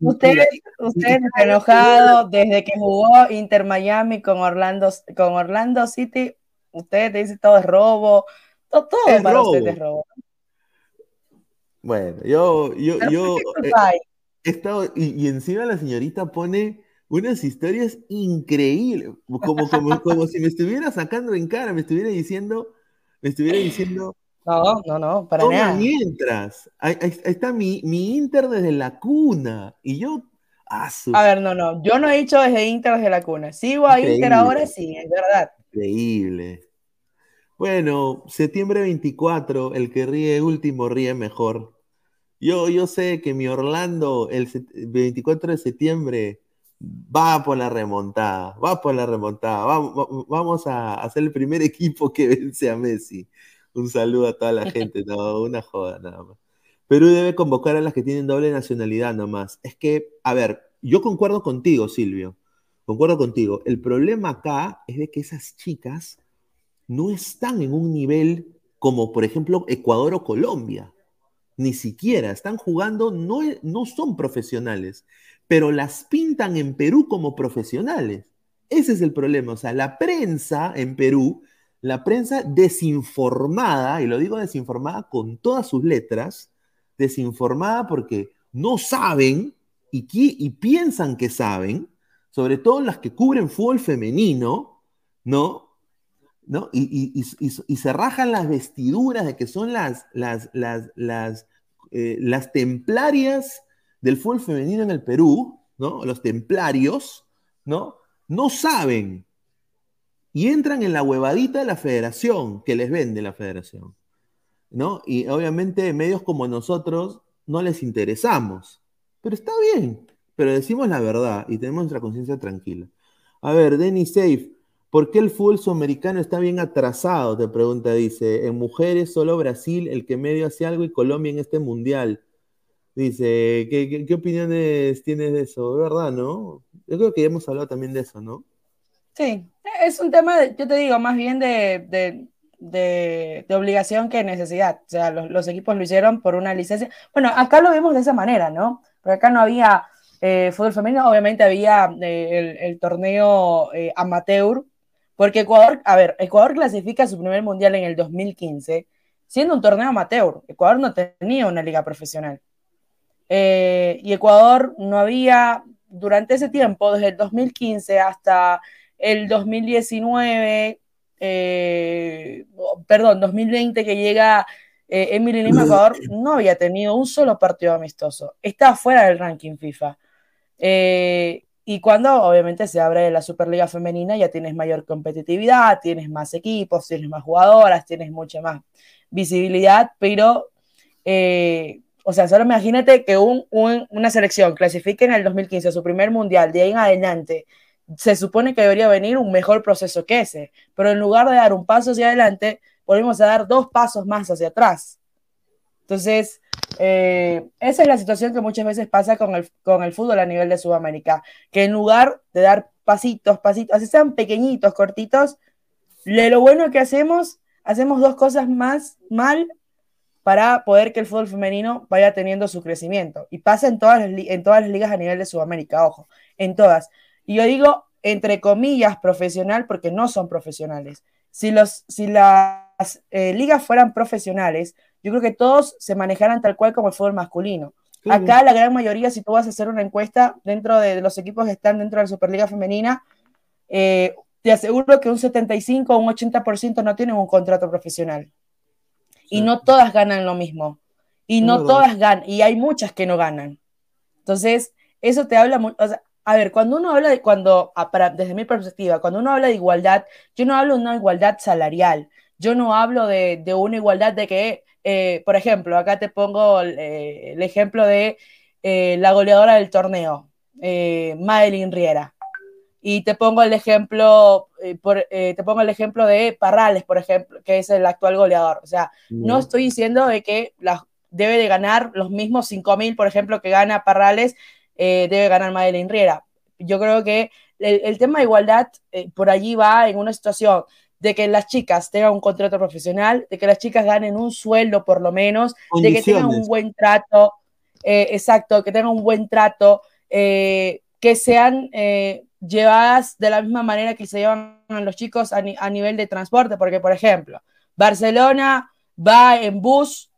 usted, usted está enojado desde que jugó Inter Miami con Orlando, con Orlando City, usted dice todo es robo, todo, todo para usted es robo. Bueno, yo, yo, eh, estado, y encima la señorita pone unas historias increíbles, como, como, como si me estuviera sacando en cara, me estuviera diciendo, me estuviera diciendo. No, no, no, para nada. Mientras, ahí, está mi, mi, Inter desde la cuna, y yo. Ah, a ver, no, no, yo no he dicho desde Inter desde la cuna, sigo a Inter ahora sí, es verdad. Increíble. Bueno, septiembre 24, el que ríe último ríe mejor. Yo, yo sé que mi Orlando, el 24 de septiembre, va por la remontada, va por la remontada. Vamos, a hacer el primer equipo que vence a Messi. Un saludo a toda la gente, no, una joda nada más. Perú debe convocar a las que tienen doble nacionalidad nomás. Es que, a ver, yo concuerdo contigo, Silvio. Concuerdo contigo. El problema acá es de que esas chicas no están en un nivel como, por ejemplo, Ecuador o Colombia. Ni siquiera. Están jugando, no, no son profesionales pero las pintan en Perú como profesionales. Ese es el problema. O sea, la prensa en Perú, la prensa desinformada, y lo digo desinformada con todas sus letras, desinformada porque no saben y, y piensan que saben, sobre todo las que cubren fútbol femenino, ¿no? ¿No? Y, se rajan las vestiduras de que son las, las, las, eh, las templarias del fútbol femenino en el Perú, ¿no? Los templarios, ¿no? No saben y entran en la huevadita de la federación que les vende la federación, ¿no? Y obviamente medios como nosotros no les interesamos, pero está bien, pero decimos la verdad y tenemos nuestra conciencia tranquila. A ver, Denis Safe, ¿por qué el fútbol sudamericano está bien atrasado? Te pregunta, dice, en mujeres solo Brasil el que medio hace algo y Colombia en este mundial. Dice, ¿qué, opiniones tienes de eso? ¿Verdad, no? Yo creo que ya hemos hablado también de eso, ¿no? Sí, es un tema, yo te digo, más bien de, obligación que necesidad. O sea, los, equipos lo hicieron por una licencia. Bueno, acá lo vimos de esa manera, ¿no? Porque acá no había eh, fútbol femenino, obviamente había eh, el, torneo eh, amateur, porque Ecuador, a ver, Ecuador clasifica su primer mundial en el 2015, siendo un torneo amateur. Ecuador no tenía una liga profesional. Eh, y Ecuador no había, durante ese tiempo, desde el 2015 hasta el 2019, eh, perdón, 2020 que llega eh, Emily Lima, Ecuador no había tenido un solo partido amistoso. Está fuera del ranking FIFA. Y cuando obviamente se abre la Superliga Femenina ya tienes mayor competitividad, tienes más equipos, tienes más jugadoras, tienes mucha más visibilidad, pero o sea, solo imagínate que una selección clasifique en el 2015 su primer mundial, de ahí en adelante, se supone que debería venir un mejor proceso que ese, pero en lugar de dar un paso hacia adelante, volvemos a dar dos pasos más hacia atrás. Entonces, eh, esa es la situación que muchas veces pasa con el, con el fútbol a nivel de Sudamérica, que en lugar de dar pasitos, pasitos, así sean pequeñitos, cortitos, de lo bueno que hacemos, hacemos dos cosas más mal para poder que el fútbol femenino vaya teniendo su crecimiento. Y pasa en todas, las, en todas las ligas a nivel de Sudamérica, ojo, en todas. Y yo digo, entre comillas, profesional, porque no son profesionales. Si, los, si las eh, ligas fueran profesionales, yo creo que todos se manejaran tal cual como el fútbol masculino. Acá la gran mayoría, si tú vas a hacer una encuesta dentro de los equipos que están dentro de la Superliga Femenina, eh, te aseguro que un 75 o un 80% no tienen un contrato profesional y no todas ganan lo mismo. Y no, todas ganan, y hay muchas que no ganan. Entonces, eso te habla mucho, a ver, cuando uno habla de, cuando, ah, para, desde mi perspectiva, cuando uno habla de igualdad, yo no hablo de una igualdad salarial, yo no hablo de, una igualdad de que, eh, por ejemplo, acá te pongo eh, el ejemplo de eh, la goleadora del torneo, Madeline Riera. Y te pongo el ejemplo, te pongo el ejemplo de Parrales, por ejemplo, que es el actual goleador. O sea, no estoy diciendo de que debe de ganar los mismos 5.000, por ejemplo, que gana Parrales, debe ganar Madeline Riera. Yo creo que el, tema de igualdad por allí va en una situación de que las chicas tengan un contrato profesional, de que las chicas ganen un sueldo por lo menos, de que tengan un buen trato, eh, exacto, que tengan un buen trato, eh, que sean eh, llevadas de la misma manera que se llevan los chicos a, nivel de transporte, porque por ejemplo, Barcelona va en bus,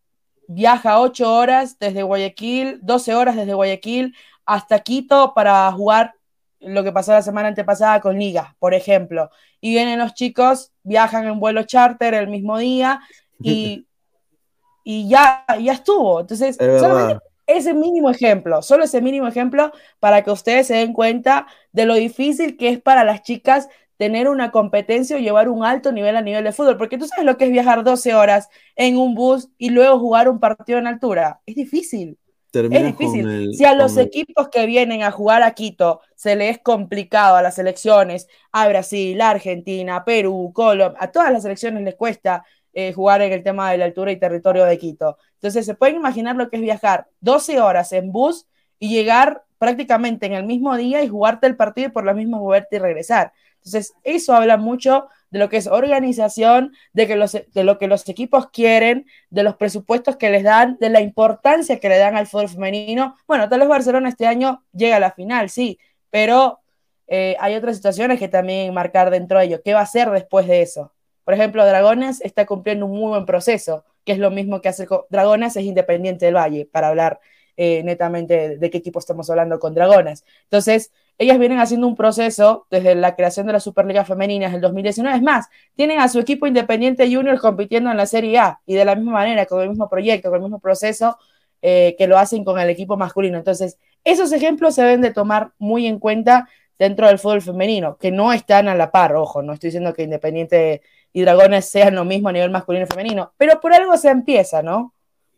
viaja 8 horas desde Guayaquil, 12 horas desde Guayaquil hasta Quito para jugar lo que pasó la semana antepasada con Liga, por ejemplo. Y vienen los chicos, viajan en vuelo charter el mismo día y, y ya, ya estuvo. Entonces, solamente ese mínimo ejemplo, solo ese mínimo ejemplo para que ustedes se den cuenta de lo difícil que es para las chicas tener una competencia o llevar un alto nivel a nivel de fútbol, porque tú sabes lo que es viajar 12 horas en un bus y luego jugar un partido en altura. Es difícil es difícil. si a los equipos que vienen a jugar a Quito se les es complicado a las selecciones, a Brasil, a Argentina, a Perú, Colombia, a todas las selecciones les cuesta eh, jugar en el tema de la altura y territorio de Quito. Entonces, se pueden imaginar lo que es viajar 12 horas en bus y llegar prácticamente en el mismo día y jugarte el partido y por lo mismo moverte y regresar. Entonces, eso habla mucho de lo que es organización, de, que los, de lo que los equipos quieren, de los presupuestos que les dan, de la importancia que le dan al fútbol femenino. Bueno, tal vez Barcelona este año llega a la final, sí, pero eh, hay otras situaciones que también marcar dentro de ello. ¿Qué va a hacer después de eso? Por ejemplo, Dragones está cumpliendo un muy buen proceso, que es lo mismo que hace Dragones, es Independiente del Valle, para hablar eh, netamente de qué equipo estamos hablando con Dragones. Entonces, ellas vienen haciendo un proceso desde la creación de la Superliga Femenina en el 2019. Es más, tienen a su equipo Independiente Junior compitiendo en la Serie A y de la misma manera, con el mismo proyecto, con el mismo proceso eh, que lo hacen con el equipo masculino. Entonces, esos ejemplos se deben de tomar muy en cuenta dentro del fútbol femenino, que no están a la par, ojo, no estoy diciendo que Independiente y Dragones sean lo mismo a nivel masculino y femenino, pero por algo se empieza, ¿no?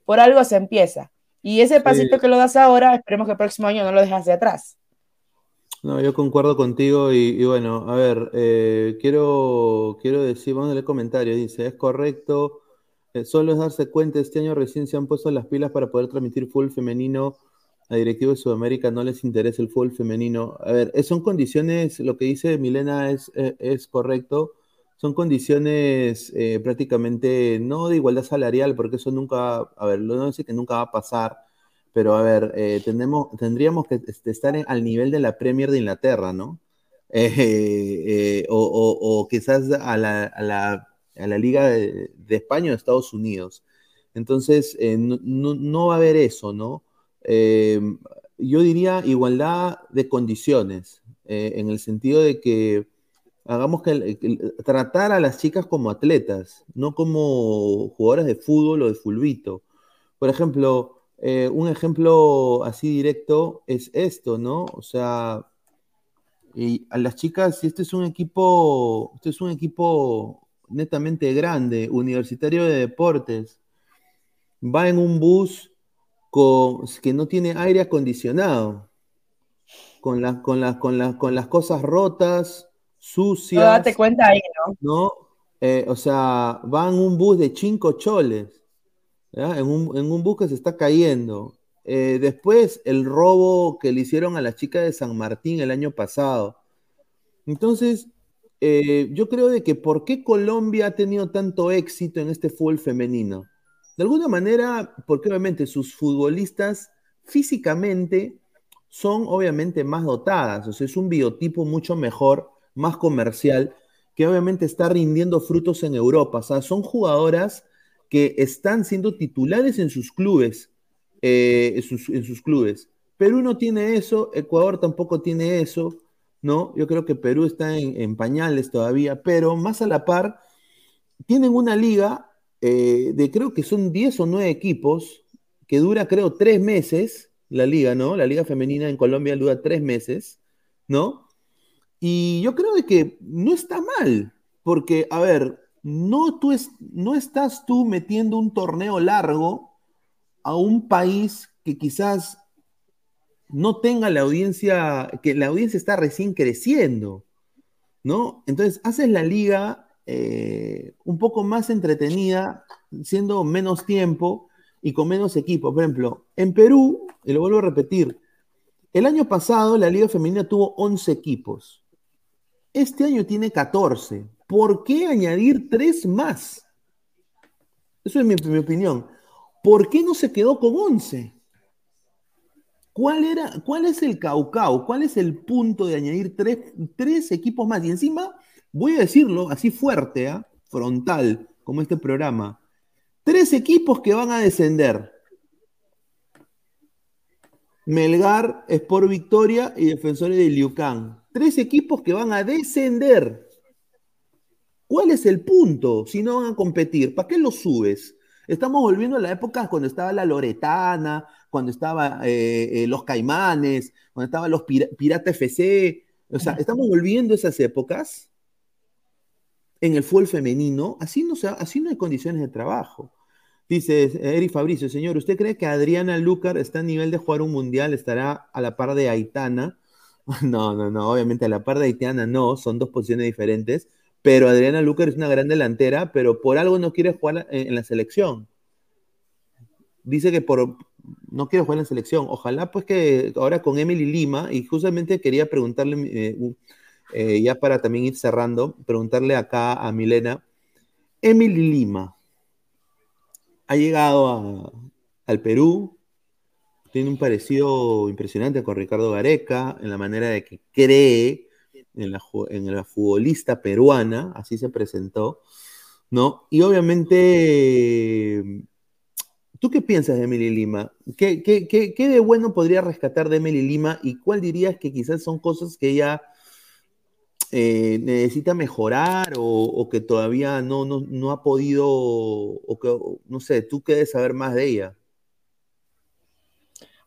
Por algo se empieza. Y ese pasito que lo das ahora, esperemos que el próximo año no lo dejas de atrás. No, yo concuerdo contigo y, bueno, a ver, eh, quiero, quiero decir, vamos a leer comentarios, dice, es correcto, eh, solo es darse cuenta, este año recién se han puesto las pilas para poder transmitir full femenino a directivo de Sudamérica, no les interesa el fútbol femenino. A ver, son condiciones, lo que dice Milena es, eh, es correcto, son condiciones prácticamente no de igualdad salarial, porque eso nunca, a ver, no sé que nunca va a pasar, pero a ver, eh, tendríamos que este, estar al nivel de la Premier de Inglaterra, ¿no? Eh, eh, o, quizás a la, Liga de, España o Estados Unidos. Entonces, no, va a haber eso, ¿no? yo diría igualdad de condiciones, en el sentido de que hagamos que, tratar a las chicas como atletas, no como jugadoras de fútbol o de fulbito. Por ejemplo, eh, un ejemplo así directo es esto, ¿no? O sea, y a las chicas, si este es un equipo, este es un equipo netamente grande, universitario de deportes, va en un bus con, que no tiene aire acondicionado, con, las con, las con, con las cosas rotas, sucias. date cuenta ahí, ¿no? ¿no? Eh, o sea, va en un bus de cinco choles en un, en bus que se está cayendo. Eh, después, el robo que le hicieron a la chica de San Martín el año pasado. Entonces, eh, yo creo de que por qué Colombia ha tenido tanto éxito en este fútbol femenino. De alguna manera, porque obviamente sus futbolistas físicamente son obviamente más dotadas, o sea, es un biotipo mucho mejor, más comercial, que obviamente está rindiendo frutos en Europa. O sea, son jugadoras que están siendo titulares en sus clubes, eh, en, sus, clubes. Perú no tiene eso, Ecuador tampoco tiene eso, ¿no? Yo creo que Perú está en, pañales todavía, pero más a la par, tienen una liga eh, de creo que son 10 o 9 equipos, que dura creo 3 meses, la liga, ¿no? La liga femenina en Colombia dura 3 meses, ¿no? Y yo creo de que no está mal, porque, a ver, no, tú no estás tú metiendo un torneo largo a un país que quizás no tenga la audiencia, que la audiencia está recién creciendo, ¿no? Entonces, haces la liga eh, un poco más entretenida, siendo menos tiempo y con menos equipos. Por ejemplo, en Perú, y lo vuelvo a repetir, el año pasado la liga femenina tuvo 11 equipos. Este año tiene 14. ¿Por qué añadir tres más? Eso es mi, opinión. ¿Por qué no se quedó con 11? ¿Cuál, era, ¿Cuál es el caucao? ¿Cuál es el punto de añadir tres, equipos más? Y encima, voy a decirlo así fuerte, ¿ah? frontal, como este programa. Tres equipos que van a descender. Melgar, Sport Victoria y Defensores de Liucán. Tres equipos que van a descender. ¿Cuál es el punto si no van a competir? ¿Para qué los subes? Estamos volviendo a la época cuando estaba la Loretana, cuando estaba eh, eh, los Caimanes, cuando estaban los Pirata FC. O sea, estamos volviendo a esas épocas en el fútbol femenino. Así no, así no hay condiciones de trabajo. Dice Eri Fabricio, señor, ¿usted cree que Adriana Lucar está a nivel de jugar un mundial? ¿Estará a la par de Aitana? No, no, no, obviamente a la par de Aitana no, son dos posiciones diferentes, pero Adriana Lucar es una gran delantera, pero por algo no quiere jugar en la selección. Dice que por, no quiero jugar en la selección. Ojalá pues que ahora con Emily Lima, y justamente quería preguntarle, eh, eh, ya para también ir cerrando, preguntarle acá a Milena, Emily Lima ha llegado al Perú, tiene un parecido impresionante con Ricardo Gareca, en la manera de que cree en la, en la futbolista peruana, así se presentó, ¿no? Y obviamente ¿Tú qué piensas de Emily Lima? ¿Qué, qué, de bueno podría rescatar de Emily Lima y cuál dirías que quizás son cosas que ella eh, necesita mejorar o, que todavía no, no, ha podido, o que, no sé, tú quieres saber más de ella?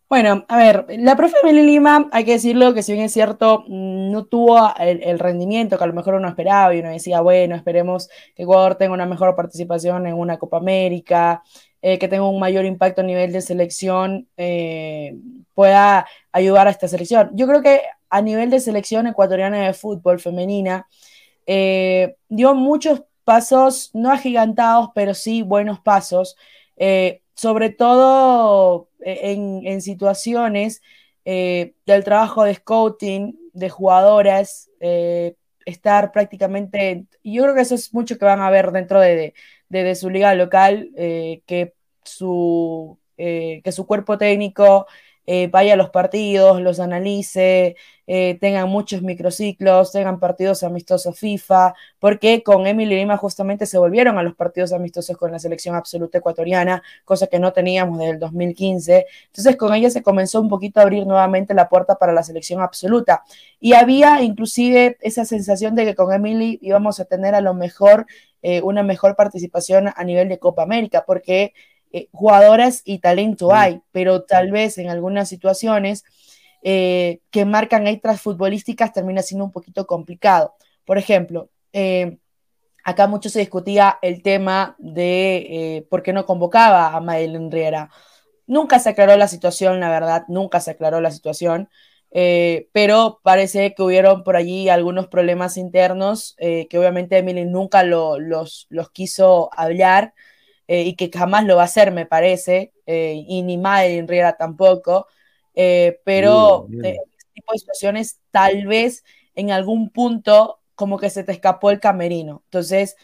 Bueno, a ver, la profe Emily Lima, hay que decirlo que si bien es cierto, no tuvo el, rendimiento que a lo mejor uno esperaba y uno decía, bueno, esperemos que Ecuador tenga una mejor participación en una Copa América, eh, que tenga un mayor impacto a nivel de selección, eh, pueda ayudar a esta selección. Yo creo que a nivel de selección ecuatoriana de fútbol femenina, eh, dio muchos pasos, no agigantados, pero sí buenos pasos, sobre todo en, en situaciones del trabajo de scouting, de jugadoras, estar prácticamente, yo creo que eso es mucho que van a ver dentro de, de, su liga local, eh, que, su, eh, que su cuerpo técnico eh, vaya a los partidos, los analice, eh, tengan muchos microciclos, tengan partidos amistosos FIFA, porque con Emily Lima justamente se volvieron a los partidos amistosos con la selección absoluta ecuatoriana, cosa que no teníamos desde el 2015. Entonces con ella se comenzó un poquito a abrir nuevamente la puerta para la selección absoluta. Y había inclusive esa sensación de que con Emily íbamos a tener a lo mejor eh, una mejor participación a nivel de Copa América, porque eh, jugadoras y talento hay, pero tal vez en algunas situaciones eh, que marcan extras futbolísticas termina siendo un poquito complicado. Por ejemplo, eh, acá mucho se discutía el tema de por qué no convocaba a Madeline Riera. Nunca se aclaró la situación, la verdad, nunca se aclaró la situación. pero parece que hubieron por allí algunos problemas internos que obviamente Emily nunca los, quiso hablar eh, y que jamás lo va a hacer, me parece, eh, y ni Madeline Riera tampoco, eh, pero en este tipo de situaciones tal vez en algún punto como que se te escapó el camerino. Entonces,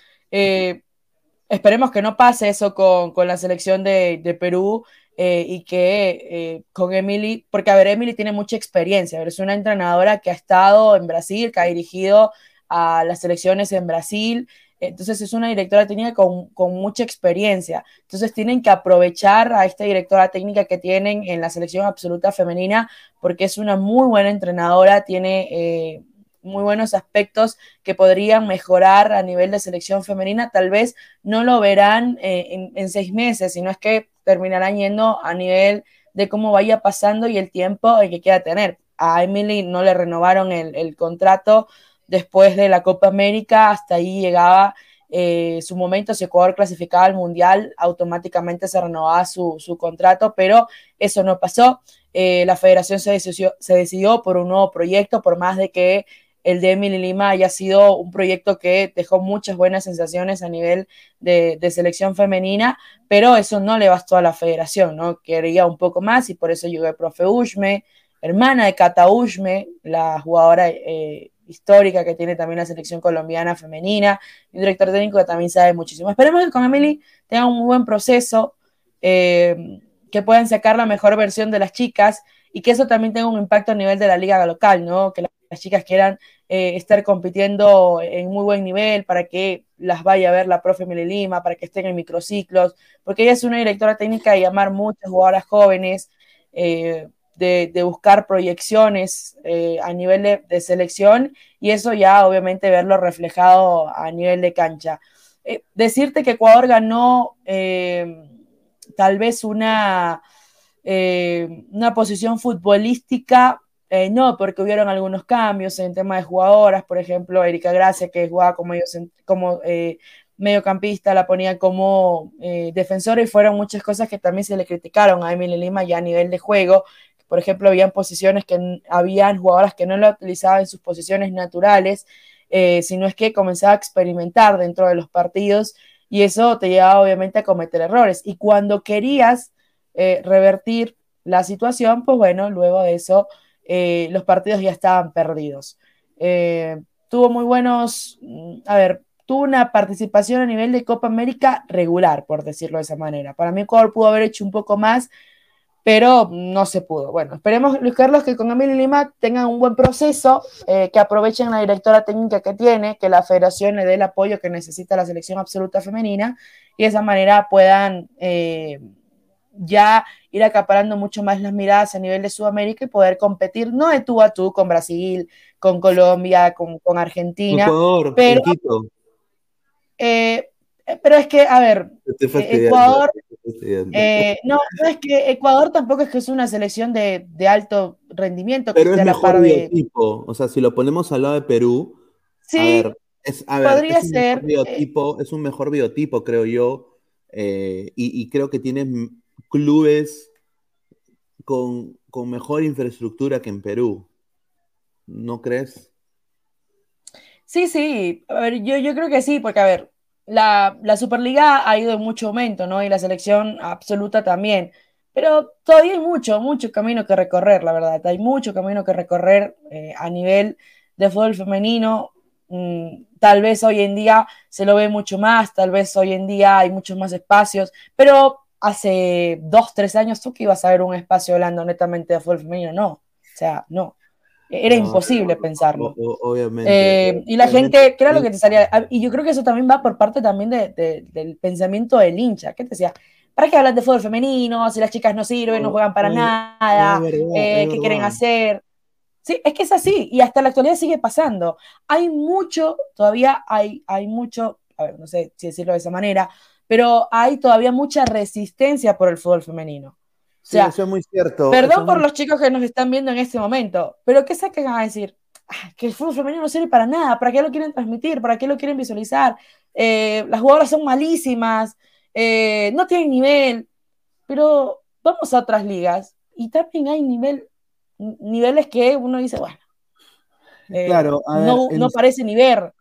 esperemos que no pase eso con, con la selección de, de Perú y que con Emily, porque a ver, Emily tiene mucha experiencia, es una entrenadora que ha estado en Brasil, que ha dirigido a las selecciones en Brasil, entonces es una directora técnica con, mucha experiencia. Entonces tienen que aprovechar a esta directora técnica que tienen en la selección absoluta femenina porque es una muy buena entrenadora, tiene eh, muy buenos aspectos que podrían mejorar a nivel de selección femenina. Tal vez no lo verán eh, en, seis meses, sino es que terminarán yendo a nivel de cómo vaya pasando y el tiempo que quiera tener. A Emily no le renovaron el, el contrato después de la Copa América, hasta ahí llegaba eh, su momento, si Ecuador clasificaba al Mundial, automáticamente se renovaba su, contrato, pero eso no pasó. Eh, la federación se decidió, se decidió por un nuevo proyecto, por más de que el de Emily Lima haya sido un proyecto que dejó muchas buenas sensaciones a nivel de, selección femenina, pero eso no le bastó a la federación, ¿no? Quería un poco más y por eso llegó el profe Ushme, hermana de Cata Ushme, la jugadora eh, histórica que tiene también la selección colombiana femenina, y un director técnico que también sabe muchísimo. Esperemos que con Emily tenga un muy buen proceso, eh, que puedan sacar la mejor versión de las chicas y que eso también tenga un impacto a nivel de la liga local, ¿no? Que las chicas quieran eh, estar compitiendo en muy buen nivel para que las vaya a ver la profe Emily Lima, para que estén en microciclos, porque ella es una directora técnica de llamar muchas jugadoras jóvenes, eh, de, buscar proyecciones eh, a nivel de, selección y eso ya obviamente verlo reflejado a nivel de cancha. Eh, decirte que Ecuador ganó eh, tal vez una, una posición futbolística, no, porque hubieron algunos cambios en tema de jugadoras, por ejemplo, Erika Gracia, que jugaba como, como mediocampista, la ponía como defensora y fueron muchas cosas que también se le criticaron a Emily Lima ya a nivel de juego, por ejemplo, habían posiciones que habían jugadoras que no lo utilizaban en sus posiciones naturales, eh, sino es que comenzaba a experimentar dentro de los partidos y eso te llevaba obviamente a cometer errores. Y cuando querías eh, revertir la situación, pues bueno, luego de eso eh, los partidos ya estaban perdidos. tuvo muy buenos, mm, a ver, tuvo una participación a nivel de Copa América regular, por decirlo de esa manera. Para mí Ecuador pudo haber hecho un poco más, pero no se pudo. Bueno, esperemos, Luis Carlos, que con Emily Lima tengan un buen proceso, eh, que aprovechen la directora técnica que tiene, que la federación le dé el apoyo que necesita la selección absoluta femenina y de esa manera puedan eh, ya ir acaparando mucho más las miradas a nivel de Sudamérica y poder competir, no de tú a tú con Brasil, con Colombia, con, Argentina, pero... Eh, pero es que, a ver, Ecuador, eh, no, es que Ecuador tampoco es que es una selección de, alto rendimiento. Pero es mejor biotipo. O sea, si lo ponemos al lado de Perú, sí, es, podría ser. Biotipo, es un mejor biotipo, creo yo. Eh, y, creo que tiene clubes con, mejor infraestructura que en Perú. ¿No crees? Sí, sí. A ver, yo, yo creo que sí, porque a ver, la, Superliga ha ido en mucho aumento, ¿no? Y la selección absoluta también. Pero todavía hay mucho, mucho camino que recorrer, la verdad. Hay mucho camino que recorrer eh, a nivel de fútbol femenino. Mm, tal vez hoy en día se lo ve mucho más, tal vez hoy en día hay muchos más espacios, pero hace dos, tres años tú que ibas a ver un espacio hablando netamente de fútbol femenino, no. O sea, no. Era imposible pensarlo. obviamente. Eh, y la gente, ¿qué era lo que te salía? Ah, y yo creo que eso también va por parte también del pensamiento del hincha. ¿Qué te decía? ¿Para qué hablan de fútbol femenino? Si las chicas no sirven, no juegan para nada, eh, ¿qué quieren hacer? Sí, es que es así, y hasta la actualidad sigue pasando. Hay mucho, todavía hay, hay mucho, a ver, no sé si decirlo de esa manera, pero hay todavía mucha resistencia por el fútbol femenino sea, eso es muy cierto. Perdón por los chicos que nos están viendo en este momento, pero ¿qué saquen a decir? Ah, que el fútbol femenino no sirve para nada, ¿para qué lo quieren transmitir? ¿Para qué lo quieren visualizar? Eh, las jugadoras son malísimas, eh, no tienen nivel, pero vamos a otras ligas y también hay nivel, niveles que uno dice, bueno, eh, claro, no, parece ni ver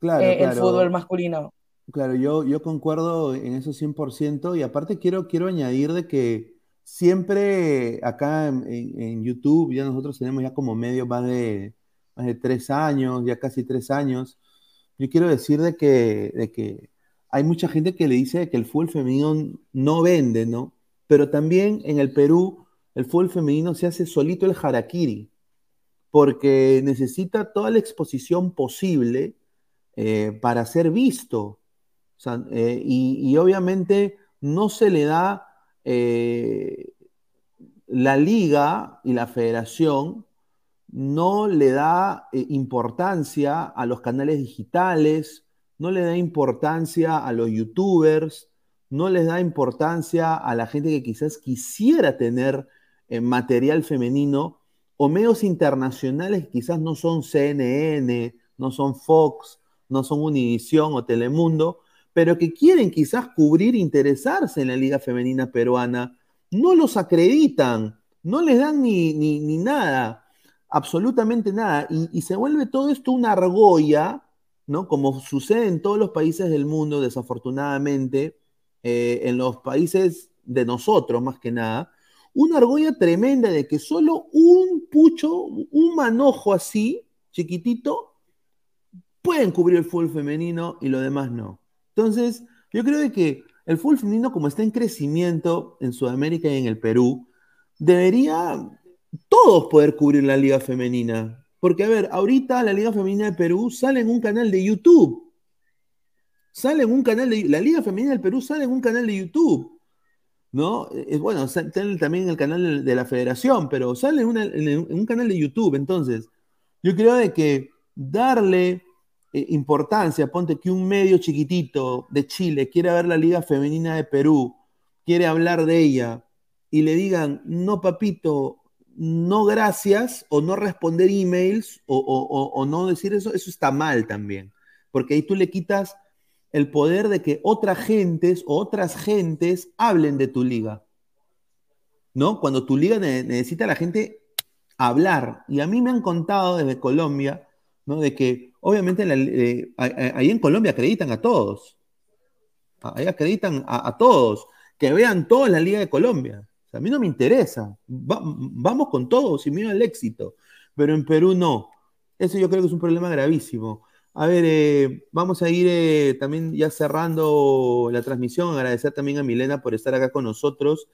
el fútbol masculino. Claro, yo, yo concuerdo en eso 100% y aparte quiero, quiero añadir de que siempre acá en, YouTube, ya nosotros tenemos ya como medio más de, más de tres años, ya casi tres años. Yo quiero decir de que, de que hay mucha gente que le dice que el fútbol femenino no vende, ¿no? Pero también en el Perú el fútbol femenino se hace solito el harakiri, porque necesita toda la exposición posible eh, para ser visto. Eh, y obviamente no se le da eh, la liga y la federación no le da eh, importancia a los canales digitales, no le da importancia a los youtubers, no les da importancia a la gente que quizás quisiera tener eh, material femenino o medios internacionales que quizás no son CNN, no son Fox, no son Univisión o Telemundo, pero que quieren quizás cubrir, interesarse en la Liga Femenina Peruana, no los acreditan, no les dan ni, ni, nada, absolutamente nada, y, se vuelve todo esto una argolla, ¿no? Como sucede en todos los países del mundo, desafortunadamente, eh, en los países de nosotros más que nada, una argolla tremenda de que solo un pucho, un manojo así, chiquitito, pueden cubrir el fútbol femenino y lo demás no. Entonces, yo creo que el fútbol femenino, como está en crecimiento en Sudamérica y en el Perú, debería todos poder cubrir la liga femenina. Porque, a ver, ahorita la liga femenina de Perú sale en un canal de YouTube. Sale en un canal de... La liga femenina del Perú sale en un canal de YouTube. ¿no? Es bueno, también en el canal de la federación, pero sale en, un canal de YouTube. Entonces, yo creo de que darle eh, importancia, ponte que un medio chiquitito de Chile quiere ver la Liga Femenina de Perú, quiere hablar de ella, y le digan, no, papito, no gracias, o no responder emails, o, o no decir eso, eso está mal también. Porque ahí tú le quitas el poder de que otras gentes o otras gentes hablen de tu liga. ¿No? Cuando tu liga necesita a la gente hablar. Y a mí me han contado desde Colombia, ¿no? De que obviamente eh, ahí en Colombia acreditan a todos. Ahí acreditan a, todos. Que vean toda la liga de Colombia. a mí no me interesa. vamos con todos y mira el éxito. Pero en Perú no. Eso yo creo que es un problema gravísimo. A ver, eh, vamos a ir eh, también ya cerrando la transmisión. Agradecer también a Milena por estar acá con nosotros.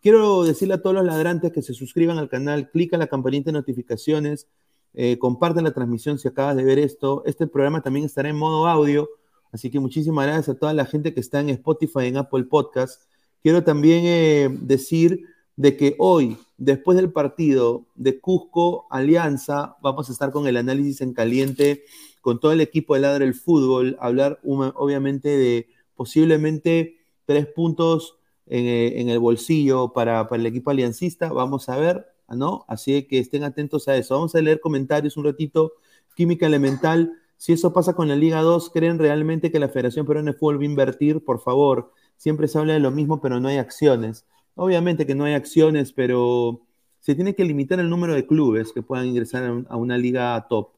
Quiero decirle a todos los ladrantes que se suscriban al canal, clica la campanita de notificaciones, eh, compartan la transmisión si acabas de ver esto. Este programa también estará en modo audio, así que muchísimas gracias a toda la gente que está en Spotify, en Apple Podcast. Quiero también decir de que hoy, después del partido de Cusco Alianza, vamos a estar con el análisis en caliente con todo el equipo de Ladra el Fútbol, hablar obviamente de posiblemente tres puntos eh, en, el bolsillo para, el equipo aliancista. Vamos a ver, ¿no? Así que estén atentos a eso. Vamos a leer comentarios un ratito. Química elemental. Si eso pasa con la Liga 2, ¿creen realmente que la Federación Peruana de Fútbol va a invertir? Por favor, siempre se habla de lo mismo, pero no hay acciones. Obviamente que no hay acciones, pero se tiene que limitar el número de clubes que puedan ingresar a una liga top.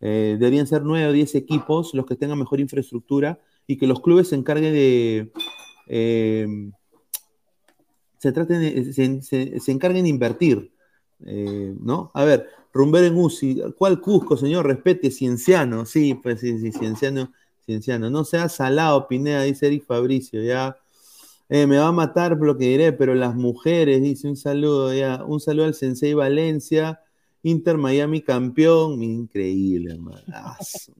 Eh, deberían ser nueve o diez equipos los que tengan mejor infraestructura y que los clubes se encarguen de. Eh, se, traten se, encarguen de invertir. Eh, ¿No? A ver, Rumber en UCI, ¿cuál Cusco, señor? Respete, Cienciano. Sí, pues sí, sí, Cienciano, Cienciano. No sea salado, Pineda, dice Eric Fabricio, ya. me va a matar lo que diré, pero las mujeres, dice un saludo, ya. Un saludo al Sensei Valencia. Inter Miami campeón, increíble, hermano.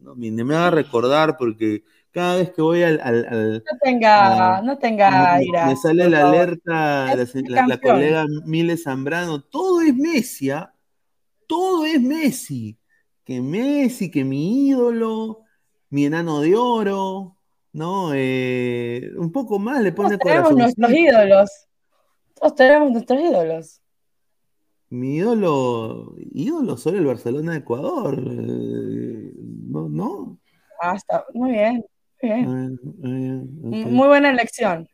no, me va a recordar porque cada vez que voy al. no tenga, no tenga ira. Me sale la alerta, la, la, colega Miles Zambrano, todo es Messi, ¿ah? todo es Messi. Que Messi, que mi ídolo, mi enano de oro, ¿no? Eh, un poco más le pone Todos tenemos nuestros ídolos. Todos tenemos nuestros ídolos. Mi ídolo, ídolo solo el Barcelona de Ecuador. Eh, ¿No? ¿no? Ah, está muy bien. Muy, buena elección.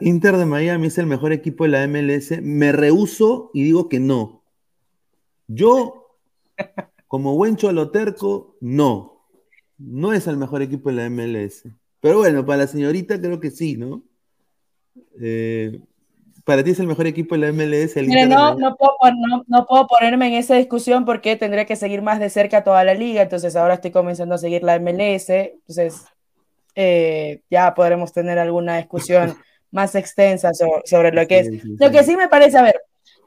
Inter de Miami es el mejor equipo de la MLS. Me rehuso y digo que no. Yo, como buen choloterco, no. No es el mejor equipo de la MLS. Pero bueno, para la señorita creo que sí, ¿no? Eh, para ti es el mejor equipo de la MLS. no, no, puedo, ponerme en esa discusión porque tendría que seguir más de cerca toda la liga, entonces ahora estoy comenzando a seguir la MLS, entonces eh, ya podremos tener alguna discusión más extensa sobre, lo que es. Lo que sí me parece, a ver,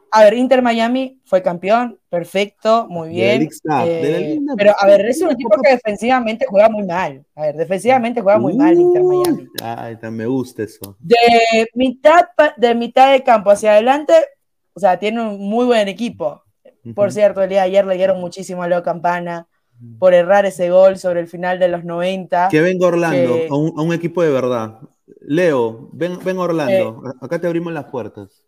a ver, Inter Miami fue campeón, perfecto, muy bien. Eh, pero a ver, es un equipo que defensivamente juega muy mal. A ver, defensivamente juega muy mal Inter Miami. Ay, me gusta eso. De mitad, de mitad de campo hacia adelante, o sea, tiene un muy buen equipo. Por cierto, el día de ayer le dieron muchísimo a Leo Campana por errar ese gol sobre el final de los 90. Que venga Orlando, a, un, equipo de verdad. Leo, ven, ven Orlando, acá te abrimos las puertas.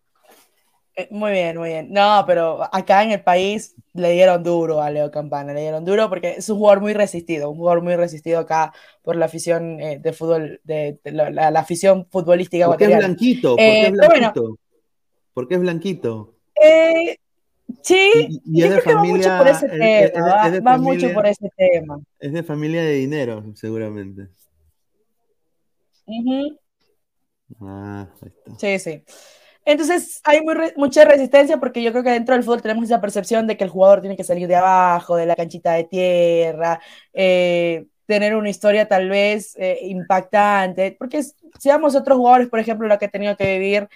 Eh, muy bien, muy bien. No, pero acá en el país le dieron duro a Leo Campana, le dieron duro porque es un jugador muy resistido, un jugador muy resistido acá por la afición eh, de fútbol, de, la, afición futbolística ¿Por qué es blanquito? ¿Por qué es blanquito? ¿Por qué es blanquito? Sí, y, es de familia, va mucho por ese tema, va, mucho por ese tema. Es de familia de dinero, seguramente. Ah, ahí está. Sí, sí. Entonces hay mucha resistencia porque yo creo que dentro del fútbol tenemos esa percepción de que el jugador tiene que salir de abajo, de la canchita de tierra, eh, tener una historia tal vez eh, impactante, porque seamos otros jugadores, por ejemplo, lo que ha tenido que vivir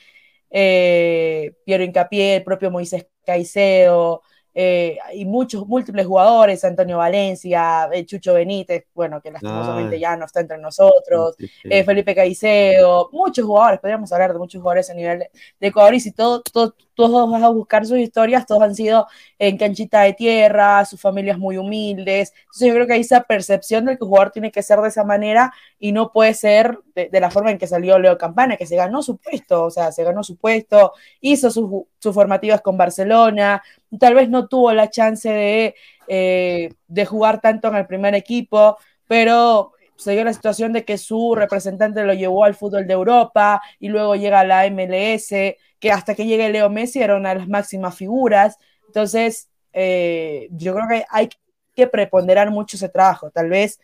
eh, Piero Incapié, el propio Moisés Caicedo, eh, y muchos, múltiples jugadores, Antonio Valencia, eh, Chucho Benítez, bueno, que lastimosamente ya no está entre nosotros, eh, Felipe Caicedo, muchos jugadores, podríamos hablar de muchos jugadores a nivel de, Ecuador, y si todo, todos vas a buscar sus historias, todos han sido en canchita de tierra, sus familias muy humildes, entonces yo creo que hay esa percepción de que el jugador tiene que ser de esa manera y no puede ser de, la forma en que salió Leo Campana, que se ganó su puesto, o sea, se ganó su puesto, hizo sus, sus formativas con Barcelona, tal vez no tuvo la chance de, eh, de jugar tanto en el primer equipo, pero se dio la situación de que su representante lo llevó al fútbol de Europa y luego llega a la MLS, que hasta que llegue Leo Messi era una de las máximas figuras. Entonces, eh, yo creo que hay que preponderar mucho ese trabajo. Tal vez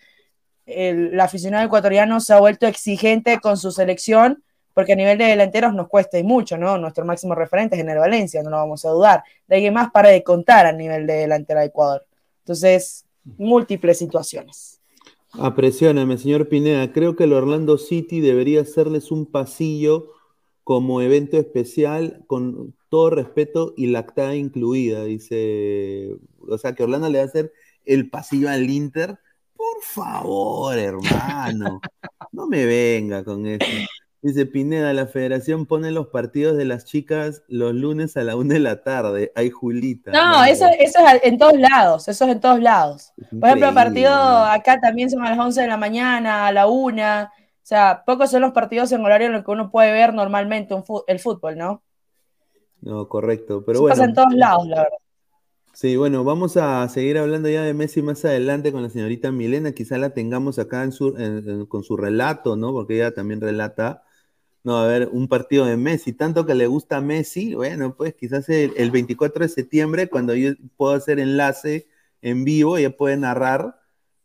el, aficionado ecuatoriano se ha vuelto exigente con su selección porque a nivel de delanteros nos cuesta y mucho, ¿no? Nuestro máximo referente es en el Valencia, no lo vamos a dudar. De ahí más para de contar a nivel de delantera de Ecuador. Entonces, múltiples situaciones. Apresióname, señor Pineda. Creo que el Orlando City debería hacerles un pasillo como evento especial, con todo respeto y lactada incluida. Dice, o sea, que Orlando le va a hacer el pasillo al Inter. Por favor, hermano, no me venga con eso. Dice Pineda, la federación pone los partidos de las chicas los lunes a la una de la tarde. Hay Julita. No, eso, eso es en todos lados, eso es en todos lados. Por ejemplo, el partido acá también son a las 11 de la mañana, a la una. O sea, pocos son los partidos en horario en los que uno puede ver normalmente el fútbol, ¿no? No, correcto. Pero bueno, pasa en todos lados, la verdad. Sí, bueno, vamos a seguir hablando ya de Messi más adelante con la señorita Milena. Quizá la tengamos acá en su, con su relato, ¿no? Porque ella también relata no, a ver, un partido de Messi, tanto que le gusta a Messi, bueno, pues quizás el, 24 de septiembre, cuando yo puedo hacer enlace en vivo, ella puede narrar,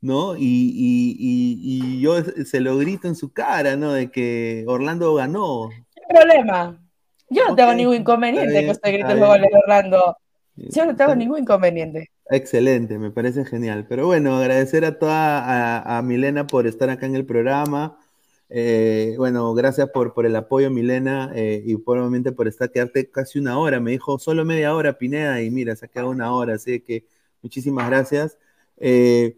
¿no? Y, yo se lo grito en su cara, ¿no? De que Orlando ganó. ¿Qué problema? Yo no tengo ningún inconveniente que usted grite el de Orlando. Yo no tengo ningún inconveniente. Excelente, me parece genial. Pero bueno, agradecer a toda a Milena por estar acá en el programa eh, bueno, gracias por, por el apoyo, Milena, eh, y probablemente por estar quedarte casi una hora. Me dijo solo media hora, Pineda, y mira, se ha quedado una hora, así que muchísimas gracias. Eh,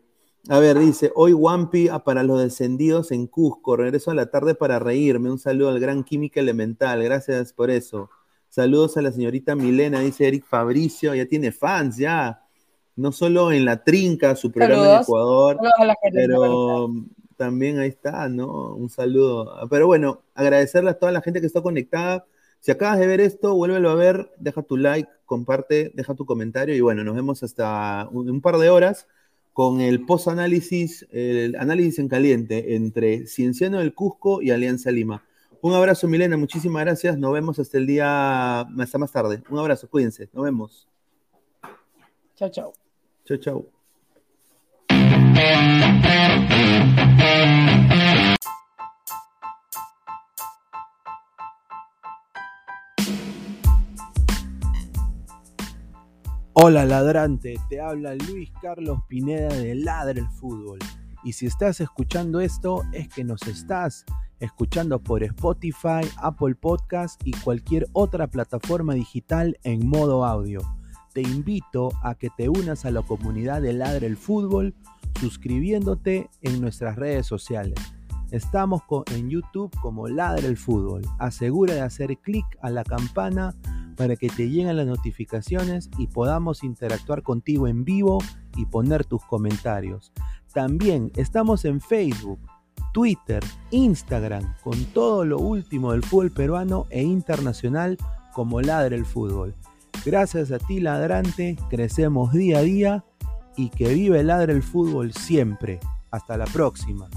a ver, dice, hoy Wampi ah, para los descendidos en Cusco, regreso a la tarde para reírme. Un saludo al gran Química Elemental, gracias por eso. Saludos a la señorita Milena, dice Eric Fabricio, ya tiene fans, ya. No solo en La Trinca, su programa en Ecuador, pero también ahí está, ¿no? Un saludo. Pero bueno, agradecerle a toda la gente que está conectada. Si acabas de ver esto, vuélvelo a ver, deja tu like, comparte, deja tu comentario y bueno, nos vemos hasta un, par de horas con el post-análisis, el análisis en caliente entre Cienciano del Cusco y Alianza Lima. Un abrazo, Milena, muchísimas gracias. Nos vemos hasta el día, hasta más tarde. Un abrazo, cuídense, nos vemos. Chao, chao. Chao, chao. Hola ladrante, te habla Luis Carlos Pineda de Ladre el Fútbol. Y si estás escuchando esto es que nos estás escuchando por Spotify, Apple Podcast y cualquier otra plataforma digital en modo audio. Te invito a que te unas a la comunidad de Ladre el Fútbol suscribiéndote en nuestras redes sociales. Estamos en YouTube como Ladre el Fútbol. Asegura de hacer clic a la campana para que te lleguen las notificaciones y podamos interactuar contigo en vivo y poner tus comentarios. También estamos en Facebook, Twitter, Instagram, con todo lo último del fútbol peruano e internacional como Ladre el Fútbol. Gracias a ti, ladrante, crecemos día a día y que vive Ladre el Fútbol siempre. Hasta la próxima.